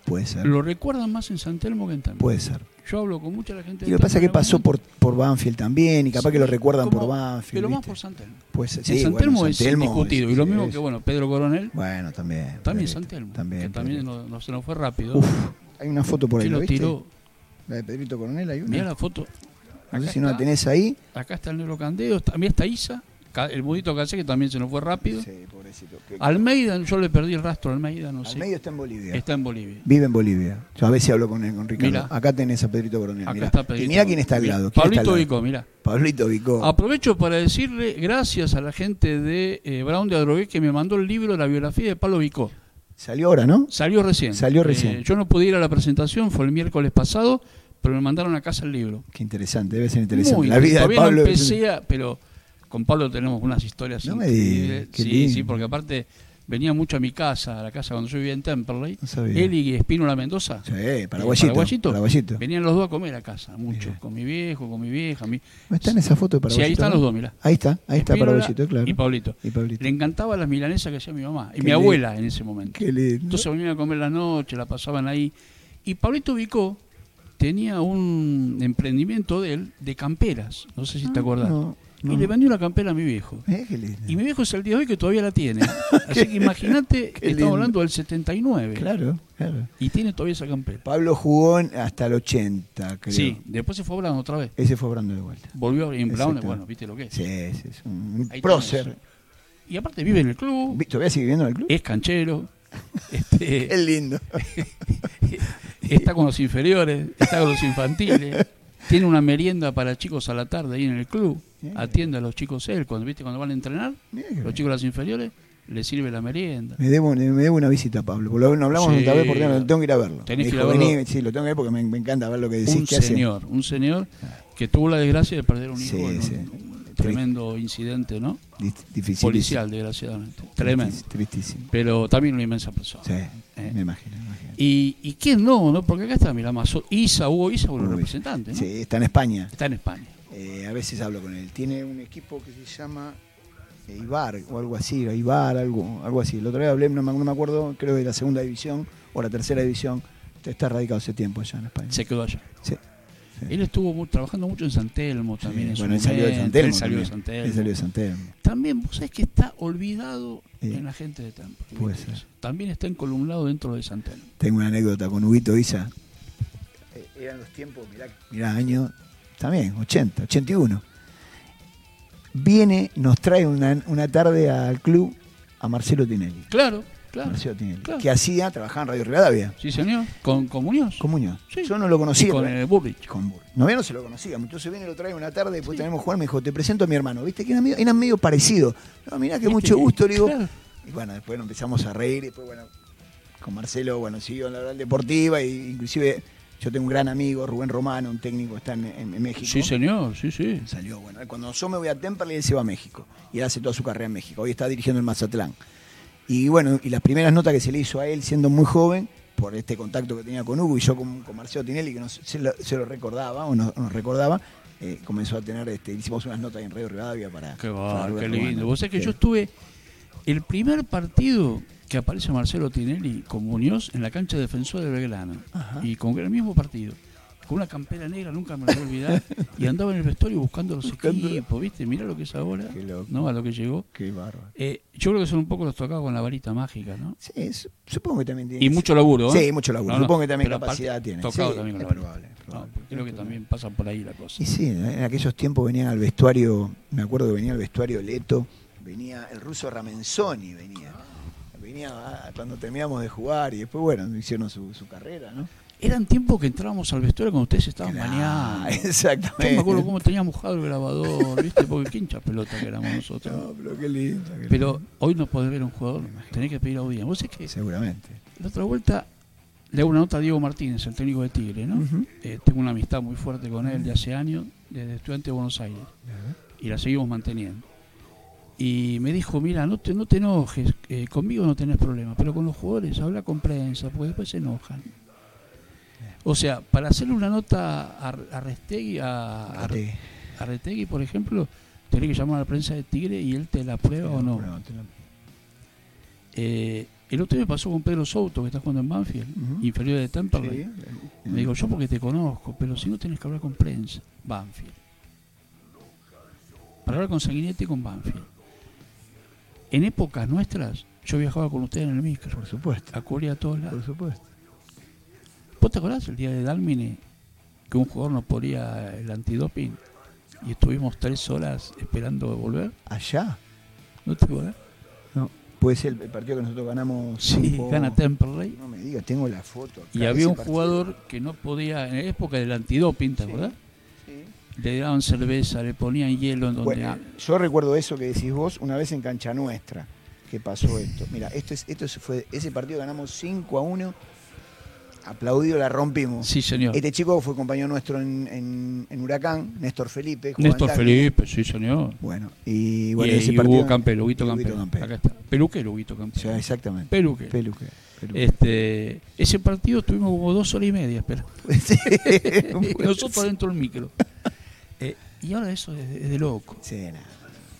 Puede ser, Lo recuerdan más en San Telmo que en Temperley. puede ser. Yo hablo con mucha la gente Y lo que pasa es que pasó por, por Banfield también, y capaz que lo Sí, recuerdan como- por Banfield. Pero más ¿viste? por San Telmo. Puede ser, en sí, San Telmo es Telmo indiscutido. es- y lo mismo es- que, bueno, Pedro Coronel, Bueno, también. también San Telmo. También, que también Pedrito. no, no se nos fue rápido. Uf, hay una foto por ahí, ¿lo viste? tiró. La de Pedrito Coronel hay una. Mirá la foto. no sé si no la tenés ahí. Acá está el negro Candeo, también está Isa, el mudito Casé que también se nos fue rápido. Sí, pobrecito. Almeida, yo le perdí el rastro a Almeida, no sé. Almeida está en Bolivia. Está en Bolivia. Vive en Bolivia. Yo a veces hablo con, él, con Ricardo. Acá tenés a Pedrito Coronel. Acá mirá. está Pedrito. Y quién está al lado. ¿Quién está Pablito? Vico, mira. Pablito Vico. Aprovecho para decirle gracias a la gente de eh, Brown de Adrogué que me mandó el libro de la biografía de Pablo Vicó. Salió ahora, ¿no? Salió recién. Salió Eh, recién. yo no pude ir a la presentación, fue el miércoles pasado, pero me mandaron a casa el libro. Qué interesante, debe ser interesante. Muy la vida de Pablo. no empecé a- pero con Pablo tenemos unas historias No me increíbles. qué sí, lindo. sí, porque aparte venía mucho a mi casa, a la casa cuando yo vivía en Temperley. No. Él y Espínola Mendoza. Sí, eh, paraguayito. paraguayito, paraguayito. Venían los dos a comer a casa, mucho. Con mi viejo, con mi vieja. Mi... ¿No está en esa foto de Sí, paraguayito? ahí están no? los dos, mirá. Ahí está, ahí está Espínola paraguayito, claro. Y Pablito. Y Pablito. Le encantaban las milanesas que hacía mi mamá y Qué mi lindo. abuela en ese momento. Qué lindo. Entonces venían a comer la noche, la pasaban ahí. Y Pablito Vicó tenía un emprendimiento de él de camperas. No sé si te acordás. Ah, no, no. Y le vendió una campera a mi viejo. Eh, qué lindo. Y mi viejo es el día de hoy que todavía la tiene. (laughs) Así que imagínate (laughs) lindo. estamos hablando del 79. Claro, claro. Y tiene todavía esa campera. Pablo jugó hasta el 80, creo. Sí, después se fue a Brown otra vez. Ese fue Brando de vuelta. Volvió en Brown, bueno, viste lo que es. Sí, sí, es un Ahí prócer. Y aparte vive en el club, ¿Todavía sigue viviendo en el club? es canchero, (laughs) este, Qué lindo. está con los inferiores, está con los infantiles, tiene una merienda para chicos a la tarde ahí en el club, Bien. atiende a los chicos él, cuando viste cuando van a entrenar, los chicos de las inferiores, le sirve la merienda. Me debo, me debo una visita, Pablo. Por lo no hablamos Sí. otra vez porque no, tengo que ir a verlo. Tenés Me que ir a verlo. Sí, lo tengo que ver porque me, me encanta ver lo que decís un que hace. señor, un señor que tuvo la desgracia de perder un hijo Sí, sí. Un tremendo incidente, ¿no? Difícil. Policial, desgraciadamente. Tremendo. Tristísimo. Pero también una inmensa persona. Sí, Eh. me imagino. me imagino. Y, ¿Y quién no? no? Porque acá está, mira, Mazo- Isa, Hugo Isa, Uy, representantes, ¿no? Sí, está en España. Está en España. Eh, a veces hablo con él. Tiene un equipo que se llama eh, Ibar o algo así, Ibar, algo, algo así. El otro día hablé, no me, no me acuerdo, creo de la segunda división o la tercera división. Está radicado hace tiempo allá en España. Se quedó allá. Sí. Sí. Él estuvo trabajando mucho en San Telmo también. en bueno, él salió de momento. San Telmo. Él salió de también. San Telmo. Él salió de San Telmo. También, vos sabés que está olvidado Sí. en la gente de Tempo. Puede ser. También está encolumnado dentro de San Telmo. Tengo una anécdota con Huguito Isa. Eh, eran los tiempos, mirá, mirá año, también, 80, 81. Viene, nos trae una, una tarde al club a Marcelo Tinelli. Claro, claro. Marcelo Tinelli. claro. Que hacía, trabajaba en Radio Rivadavia. Sí, señor. Con, con Muñoz. Con Muñoz. Sí. Yo no lo conocía. Y con el Burrich. con Burr. No, no se lo conocía. Entonces viene, lo trae una tarde, después tenemos que jugar, me dijo, te presento a mi hermano. ¿Viste? Que eran medio, eran medio parecidos. No, mirá que ¿Viste? mucho gusto, le digo. Claro. Y bueno, después empezamos a reír, y después, bueno, con Marcelo, bueno, siguió en la oral deportiva, y inclusive yo tengo un gran amigo, Rubén Romano, un técnico que está en, en- en México. Sí, señor, sí, sí. Salió, bueno, cuando yo me voy a Temperley, él se va a México. Y él hace toda su carrera en México. Hoy está dirigiendo el Mazatlán. Y bueno, y las primeras notas que se le hizo a él siendo muy joven, por este contacto que tenía con Hugo y yo con, con Marcelo Tinelli, que nos- se, lo, se lo recordaba o nos, nos recordaba, eh, comenzó a tener, este, hicimos unas notas en Radio Rivadavia para. Qué Rubén qué lindo. Vos sabés que Sí. yo estuve. El primer partido que aparece Marcelo Tinelli con Muñoz en la cancha de defensor de Belgrano. Ajá. Y con el mismo partido. Con una campera negra, nunca me lo voy a olvidar. y andaba en el vestuario buscando los Buscando- equipos, ¿viste? Mirá lo que es ahora. Qué loco. ¿No? A lo que llegó. Qué bárbaro. Eh, yo creo que son un poco los tocados con la varita mágica, ¿no? Sí, su- supongo que también tiene. Y mucho laburo, ¿eh? Sí, mucho laburo. No, no, Supongo que también capacidad aparte, tiene. Tocado Sí, también con es la varita. probable, es No, probable. porque creo que también pasa por ahí la cosa. Y sí, en aquellos tiempos venían al vestuario, me acuerdo que venía al vestuario Leto, venía el ruso Ramenzoni, venía. Venía cuando terminamos de jugar y después, bueno, hicieron su, su carrera, ¿no? Eran tiempos que entrábamos al vestuario cuando ustedes estaban Claro, bañando. Yo Exactamente. me acuerdo cómo teníamos mojado el grabador, ¿viste? Porque qué hincha pelota que éramos nosotros. No, pero qué lindo. qué Pero lindo. hoy no podés ver a un jugador, tenés que pedir audiencia. Vos sabés que Seguramente. la otra vuelta le hago una nota a Diego Martínez, el técnico de Tigre, ¿no? Eh, tengo una amistad muy fuerte con él de hace años, desde estudiante de Buenos Aires, y la seguimos manteniendo. Y me dijo, mira, no te, no te enojes, eh, conmigo no tenés problema, pero con los jugadores habla con prensa, porque después se enojan. O sea, para hacerle una nota a, a Restegui, a, a, Arate. a Retegui, por ejemplo, tenés que llamar a la prensa de Tigre y él te la prueba o no. Eh, el otro día me pasó con Pedro Souto, que está jugando en Banfield, inferior de. Sí. Me digo, yo porque te conozco, pero si no tenés que hablar con prensa, Banfield. Para hablar con Sanguinetti y con Banfield. En épocas nuestras, yo viajaba con ustedes en el micro, Por supuesto. a cubrir a todos lados. Por supuesto. ¿Vos te acordás el día de Dalmine que un jugador no ponía el antidoping y estuvimos tres horas esperando volver. Allá. ¿No te acuerdas? No. Puede ser el partido que nosotros ganamos. Sí, cinco- gana Temperley. No me digas, tengo la foto. acá Y había un partido. jugador que no podía, en la época del antidoping, ¿te acordás? Sí. Le daban cerveza, le ponían hielo en donde... Bueno, yo recuerdo eso que decís vos una vez en cancha nuestra que pasó esto. Mira, esto es, esto es- fue ese partido ganamos 5 a 1. Aplaudido, la rompimos. Sí, señor. Este chico fue compañero nuestro en, en- en Huracán, Néstor Felipe. jugaba Néstor. Felipe, sí, señor. Bueno, y bueno, y, ese y partido. Hugo Campelo, Huguito y Campelo. Campelo. Acá está. Peluquero, Huguito Campelo. exactamente. Peluquero. Peluque. peluque. Este, ese partido tuvimos como dos horas y media, espera. (laughs) Sí, (laughs) Nosotros dentro del micro. Eh, y ahora eso es de, es de loco. Sí, nada.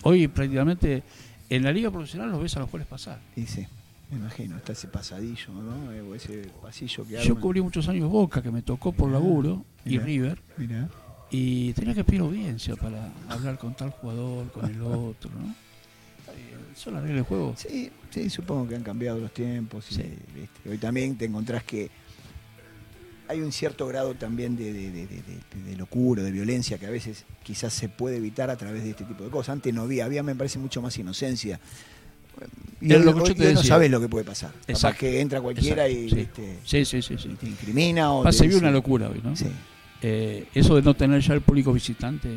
Hoy prácticamente en la liga profesional los ves a los jueves pasar. Y sí, me imagino, está ese pasadillo, ¿no? Eh, O ese pasillo que Yo arman. cubrí muchos años Boca, que me tocó por laburo, y. River, Mirá. y tenía que pedir audiencia para hablar con tal jugador, con el otro, ¿no? Eh, Son las reglas del juego. Sí, sí, supongo que han cambiado los tiempos. Y, Sí. ¿viste? Hoy también te encontrás que hay un cierto grado también de, de- de- de- de- de locura, de violencia, que a veces quizás se puede evitar a través de este tipo de cosas. Antes no había, había me parece mucho más inocencia. Y hoy, lo hoy- hoy no sabes lo que puede pasar. Capaz que entra cualquiera Exacto, y sí. ¿viste? Sí, sí, sí, sí. te incrimina o te se vio una locura hoy, ¿no? Sí, Eh, eso de no tener ya el público visitante,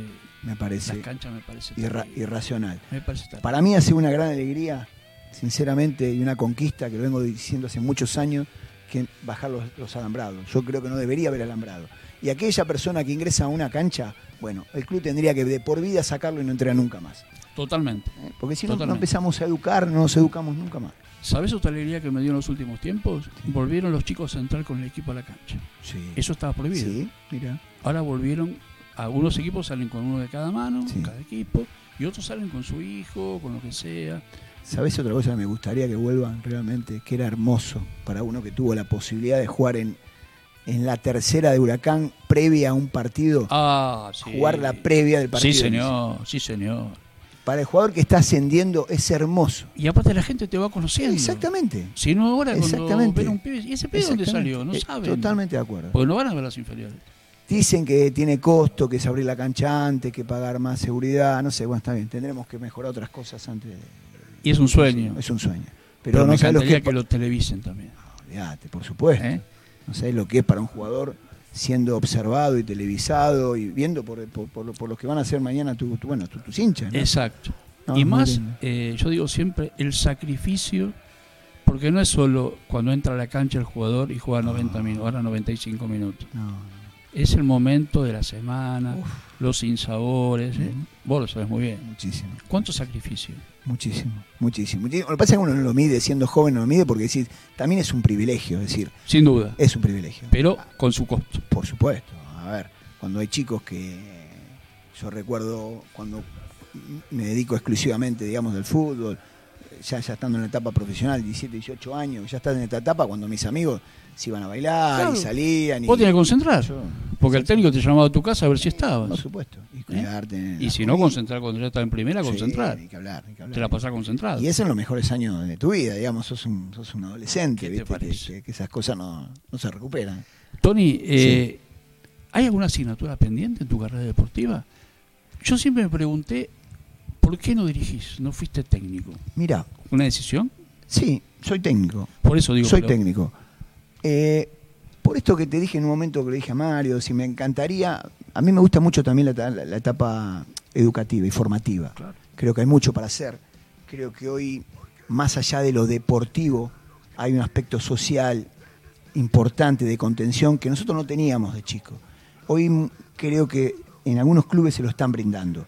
me parece las canchas me parece irra- irracional. Me parece terrible. Para mí ha sido una gran alegría, sinceramente, y una conquista que lo vengo diciendo hace muchos años, que bajar los, los alambrados. Yo creo que no debería haber alambrado. Y aquella persona que ingresa a una cancha, bueno, el club tendría que de por vida sacarlo y no entrenar nunca más. Totalmente. ¿eh? Porque si no, no Totalmente. empezamos a educar, no nos educamos nunca más. ¿Sabes otra alegría que me dio en los últimos tiempos? Volvieron los chicos a entrar con el equipo a la cancha. Sí. Eso estaba prohibido. Sí, mira. Ahora volvieron, algunos equipos salen con uno de cada mano, Sí. cada equipo, y otros salen con su hijo, con lo que sea. ¿Sabes otra cosa que me gustaría que vuelvan realmente? Que era hermoso para uno que tuvo la posibilidad de jugar en, en la tercera de Huracán previa a un partido. Ah, sí. Jugar la previa del partido. Sí, señor, sí, señor. Para el jugador que está ascendiendo es hermoso. Y aparte la gente te va conociendo. Exactamente. Si no ahora cuando Exactamente. ven un pibe, ¿y ese pibe dónde salió? No saben. Totalmente de acuerdo. Porque no van a ver las inferiores. Dicen que tiene costo, que es abrir la cancha antes, que pagar más seguridad. No sé, bueno, está bien. Tendremos que mejorar otras cosas antes. de- Y es un sueño. Es un sueño. Pero, Pero, me no sabes lo que, encantaría que lo televisen también. Olvídate, por supuesto. ¿eh? No sabes lo que es para un jugador siendo observado y televisado y viendo por, por, por lo- por los que van a ser mañana tu, tu- bueno, tu- tus hinchas. ¿no? Exacto. No, y más, eh, yo digo siempre, el sacrificio, porque no es solo cuando entra a la cancha el jugador y juega 90 minutos, ahora 95 minutos. Es el momento de la semana, Uf. los sinsabores. ¿eh? Vos lo sabes muy bien. Muchísimo. ¿Cuánto sacrificio? Muchísimo, muchísimo. muchísimo. Lo que pasa es que uno no lo mide siendo joven, no lo mide porque decir, también es un privilegio, es decir, Sin duda. es un privilegio. Pero con su costo. Por supuesto. A ver, cuando hay chicos que yo recuerdo cuando me dedico exclusivamente, digamos, del fútbol, ya, ya estando en la etapa profesional, 17, 18 años, ya estás en esta etapa cuando mis amigos se iban a bailar Claro. y salían. Y, Vos tenés que concentrar. Yo- Porque el técnico te llamaba a tu casa a ver si estabas. Por supuesto. Y cuidarte. en Y si no, concentrar cuando ya estás en primera, Sí, concentrar. Que hablar, ni que hablar. Te la pasás concentrado. Y eso en los mejores años de tu vida, digamos, sos un, sos un adolescente, ¿Qué te ¿viste? Que- esas cosas no, no se recuperan. Tony, eh, ¿hay alguna asignatura pendiente en tu carrera deportiva? Yo siempre me pregunté, ¿por qué no dirigís? ¿No fuiste técnico? Mira, ¿Una decisión? sí, soy técnico. Por eso digo. soy pero- técnico. Eh, por esto que te dije en un momento que le dije a Mario, si me encantaría, a mí me gusta mucho también la, ta- la etapa educativa y formativa. Claro. Creo que hay mucho para hacer. Creo que hoy, más allá de lo deportivo, hay un aspecto social importante de contención que nosotros no teníamos de chico. Hoy creo que en algunos clubes se lo están brindando,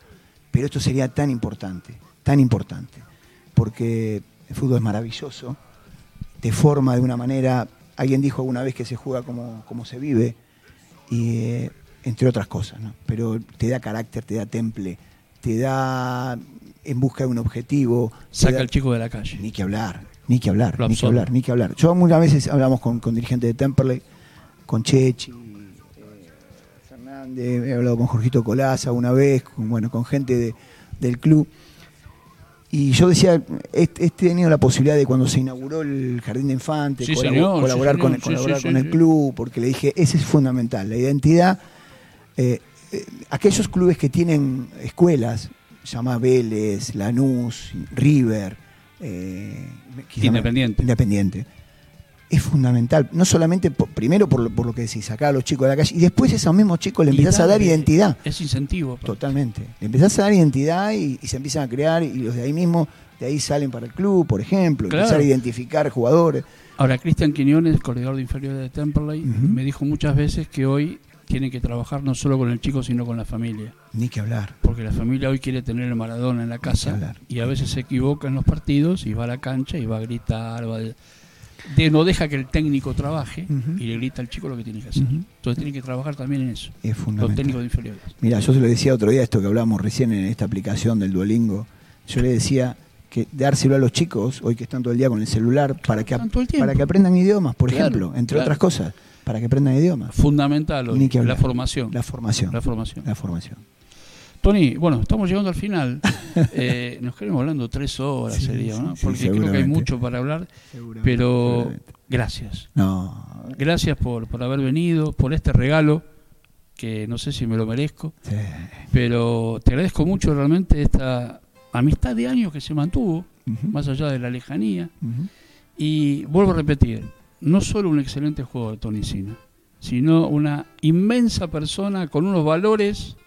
pero esto sería tan importante, tan importante, porque el fútbol es maravilloso, te forma de una manera, alguien dijo alguna vez que se juega como, como se vive, y eh, entre otras cosas, ¿no? pero te da carácter, te da temple, te da en busca de un objetivo, Saca da- al chico de la calle. ni que hablar, ni que hablar, Lo ni que hablar, ni que hablar. Yo muchas veces hablamos con, con dirigentes de Temperley, con Chechi, eh, Fernández, he hablado con Jorgito Colaza una vez, con, bueno, con gente de- del club. Y yo decía, he, he tenido la posibilidad de cuando se inauguró el Jardín de Infantes, Sí, colabo- señor, colaborar, sí, con, sí, colaborar sí, con el club, porque le dije, ese es fundamental, la identidad eh, eh, aquellos clubes que tienen escuelas, llama Vélez, Lanús, River, eh, Independiente. Independiente. Es fundamental, no solamente por- primero por lo, por lo que decís, sacar a los chicos de la calle, y después a esos mismos chicos le empezás a dar dale, identidad. Es incentivo. Totalmente. Le empezás a dar identidad y, y se empiezan a crear, y los de ahí mismo, de ahí salen para el club, por ejemplo, Claro. empezar a identificar jugadores. Ahora, Cristian Quiñones, corredor de inferiores de Temperley, me dijo muchas veces que hoy tiene que trabajar no solo con el chico, sino con la familia. Ni que hablar. Porque la familia hoy quiere tener el Maradona en la casa y a veces se equivoca en los partidos y va a la cancha y va a gritar, va de, de- no deja que el técnico trabaje y le grita al chico lo que tiene que hacer. Entonces tiene que trabajar también en eso, Es los fundamental. técnicos de inferiores. Mira, yo se lo decía otro día, esto que hablábamos recién en esta aplicación del Duolingo. Yo le decía que dárselo a los chicos, hoy que están todo el día con el celular, para que, para que aprendan idiomas, por Claro, ejemplo, entre claro. otras cosas, para que aprendan idiomas. Fundamental hoy, Ni que la formación. La formación. La formación. La formación. Tony, bueno, estamos llegando al final. (laughs) Eh, nos quedamos hablando tres horas, Sí, sería, ¿no? sí, Porque creo que hay mucho para hablar, pero gracias. No. Gracias por, por haber venido, por este regalo, que no sé si me lo merezco, pero te agradezco mucho realmente esta amistad de años que se mantuvo, más allá de la lejanía. Y vuelvo a repetir, no solo un excelente jugador, Tony Sina, sino una inmensa persona con unos valores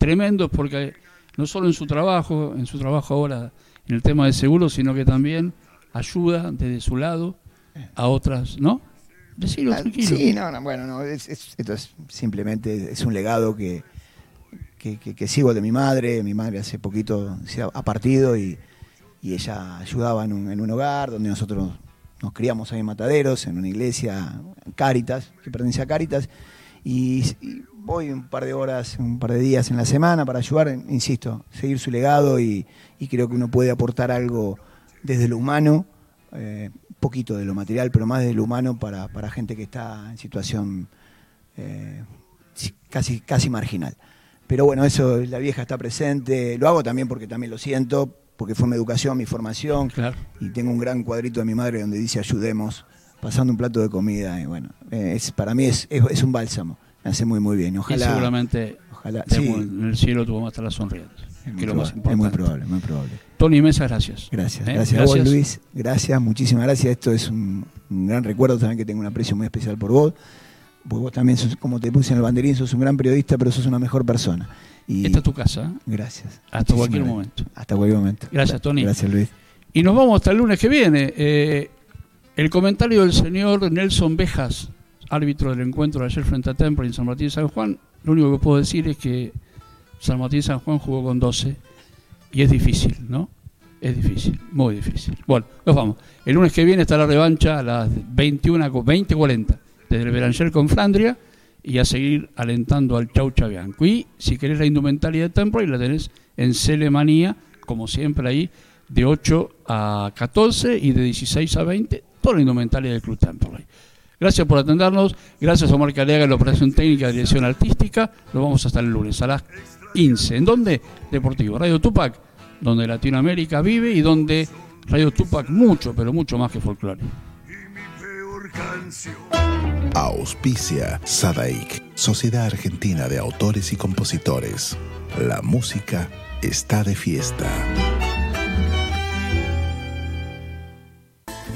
tremendos, porque no solo en su trabajo, en su trabajo ahora en el tema de seguros, sino que también ayuda desde su lado a otras, ¿no? Decirlo Ah, tranquilo. Sí, no, no, bueno, no, es- es- esto es simplemente es un legado que, que, que- que sigo de mi madre. Mi madre hace poquito se ha, partido y, y ella ayudaba en un, en un hogar donde nosotros nos criamos ahí en Mataderos, en una iglesia, Cáritas, que pertenece a Cáritas. Y, y voy un par de horas, un par de días en la semana para ayudar, insisto, seguir su legado y, y creo que uno puede aportar algo desde lo humano, eh, poquito de lo material, pero más de lo humano para, para gente que está en situación eh, casi, casi marginal. Pero bueno, eso, la vieja está presente, lo hago también porque también lo siento, porque fue mi educación, mi formación, Claro. y tengo un gran cuadrito de mi madre donde dice ayudemos, pasando un plato de comida, y bueno, eh, es, para mí es, es, es un bálsamo, me hace muy muy bien, Y ojalá... seguramente ojalá sí, en el cielo tu mamá estará sonriendo. es Que muy, es lo más probable, es muy probable, muy probable. Tony, inmensas gracias. Gracias, ¿Eh? gracias, a vos Luis, gracias, muchísimas gracias. Esto es un, un gran recuerdo también que tengo un aprecio muy especial por vos. Porque vos también, sos, como te puse en el banderín, sos un gran periodista, pero sos una mejor persona. Y Esta es tu casa. ¿eh? Gracias. Hasta cualquier gracias. momento. Hasta cualquier momento. Gracias, Tony. Gracias, Luis. Y nos vamos hasta el lunes que viene. Eh, el comentario del señor Nelson Bejas, árbitro del encuentro de ayer frente a Temple en San Martín de San Juan. Lo único que puedo decir es que San Martín de San Juan jugó con 12 y es difícil, ¿no? Es difícil, muy difícil. Bueno, nos vamos. El lunes que viene está la revancha a las 21, 20.40 desde el Beranger con Flandria y a seguir alentando al Chau Chabianco. Y si querés la indumentaria de Temple, la tenés en Celemanía, como siempre ahí, de 8 a 14 y de 16 a 20, toda la indumentaria del Club Temple. Gracias por atendernos, gracias a Omar Caleaga en la operación técnica de dirección artística. Nos vamos hasta el lunes a las 15. ¿En dónde? Deportivo. Radio Tupac, donde Latinoamérica vive y donde Radio Tupac mucho, pero mucho más que folclore. Auspicia Sadaik, Sociedad Argentina de Autores y Compositores. La música está de fiesta.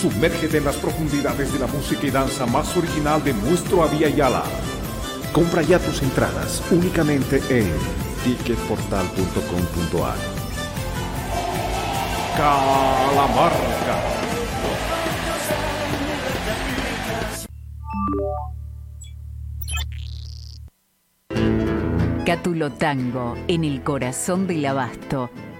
Sumérgete en las profundidades de la música y danza más original de nuestro Avia Yala. Compra ya tus entradas únicamente en ticketportal.com.ar. Calamarca. Cátulo Tango, en el corazón del abasto.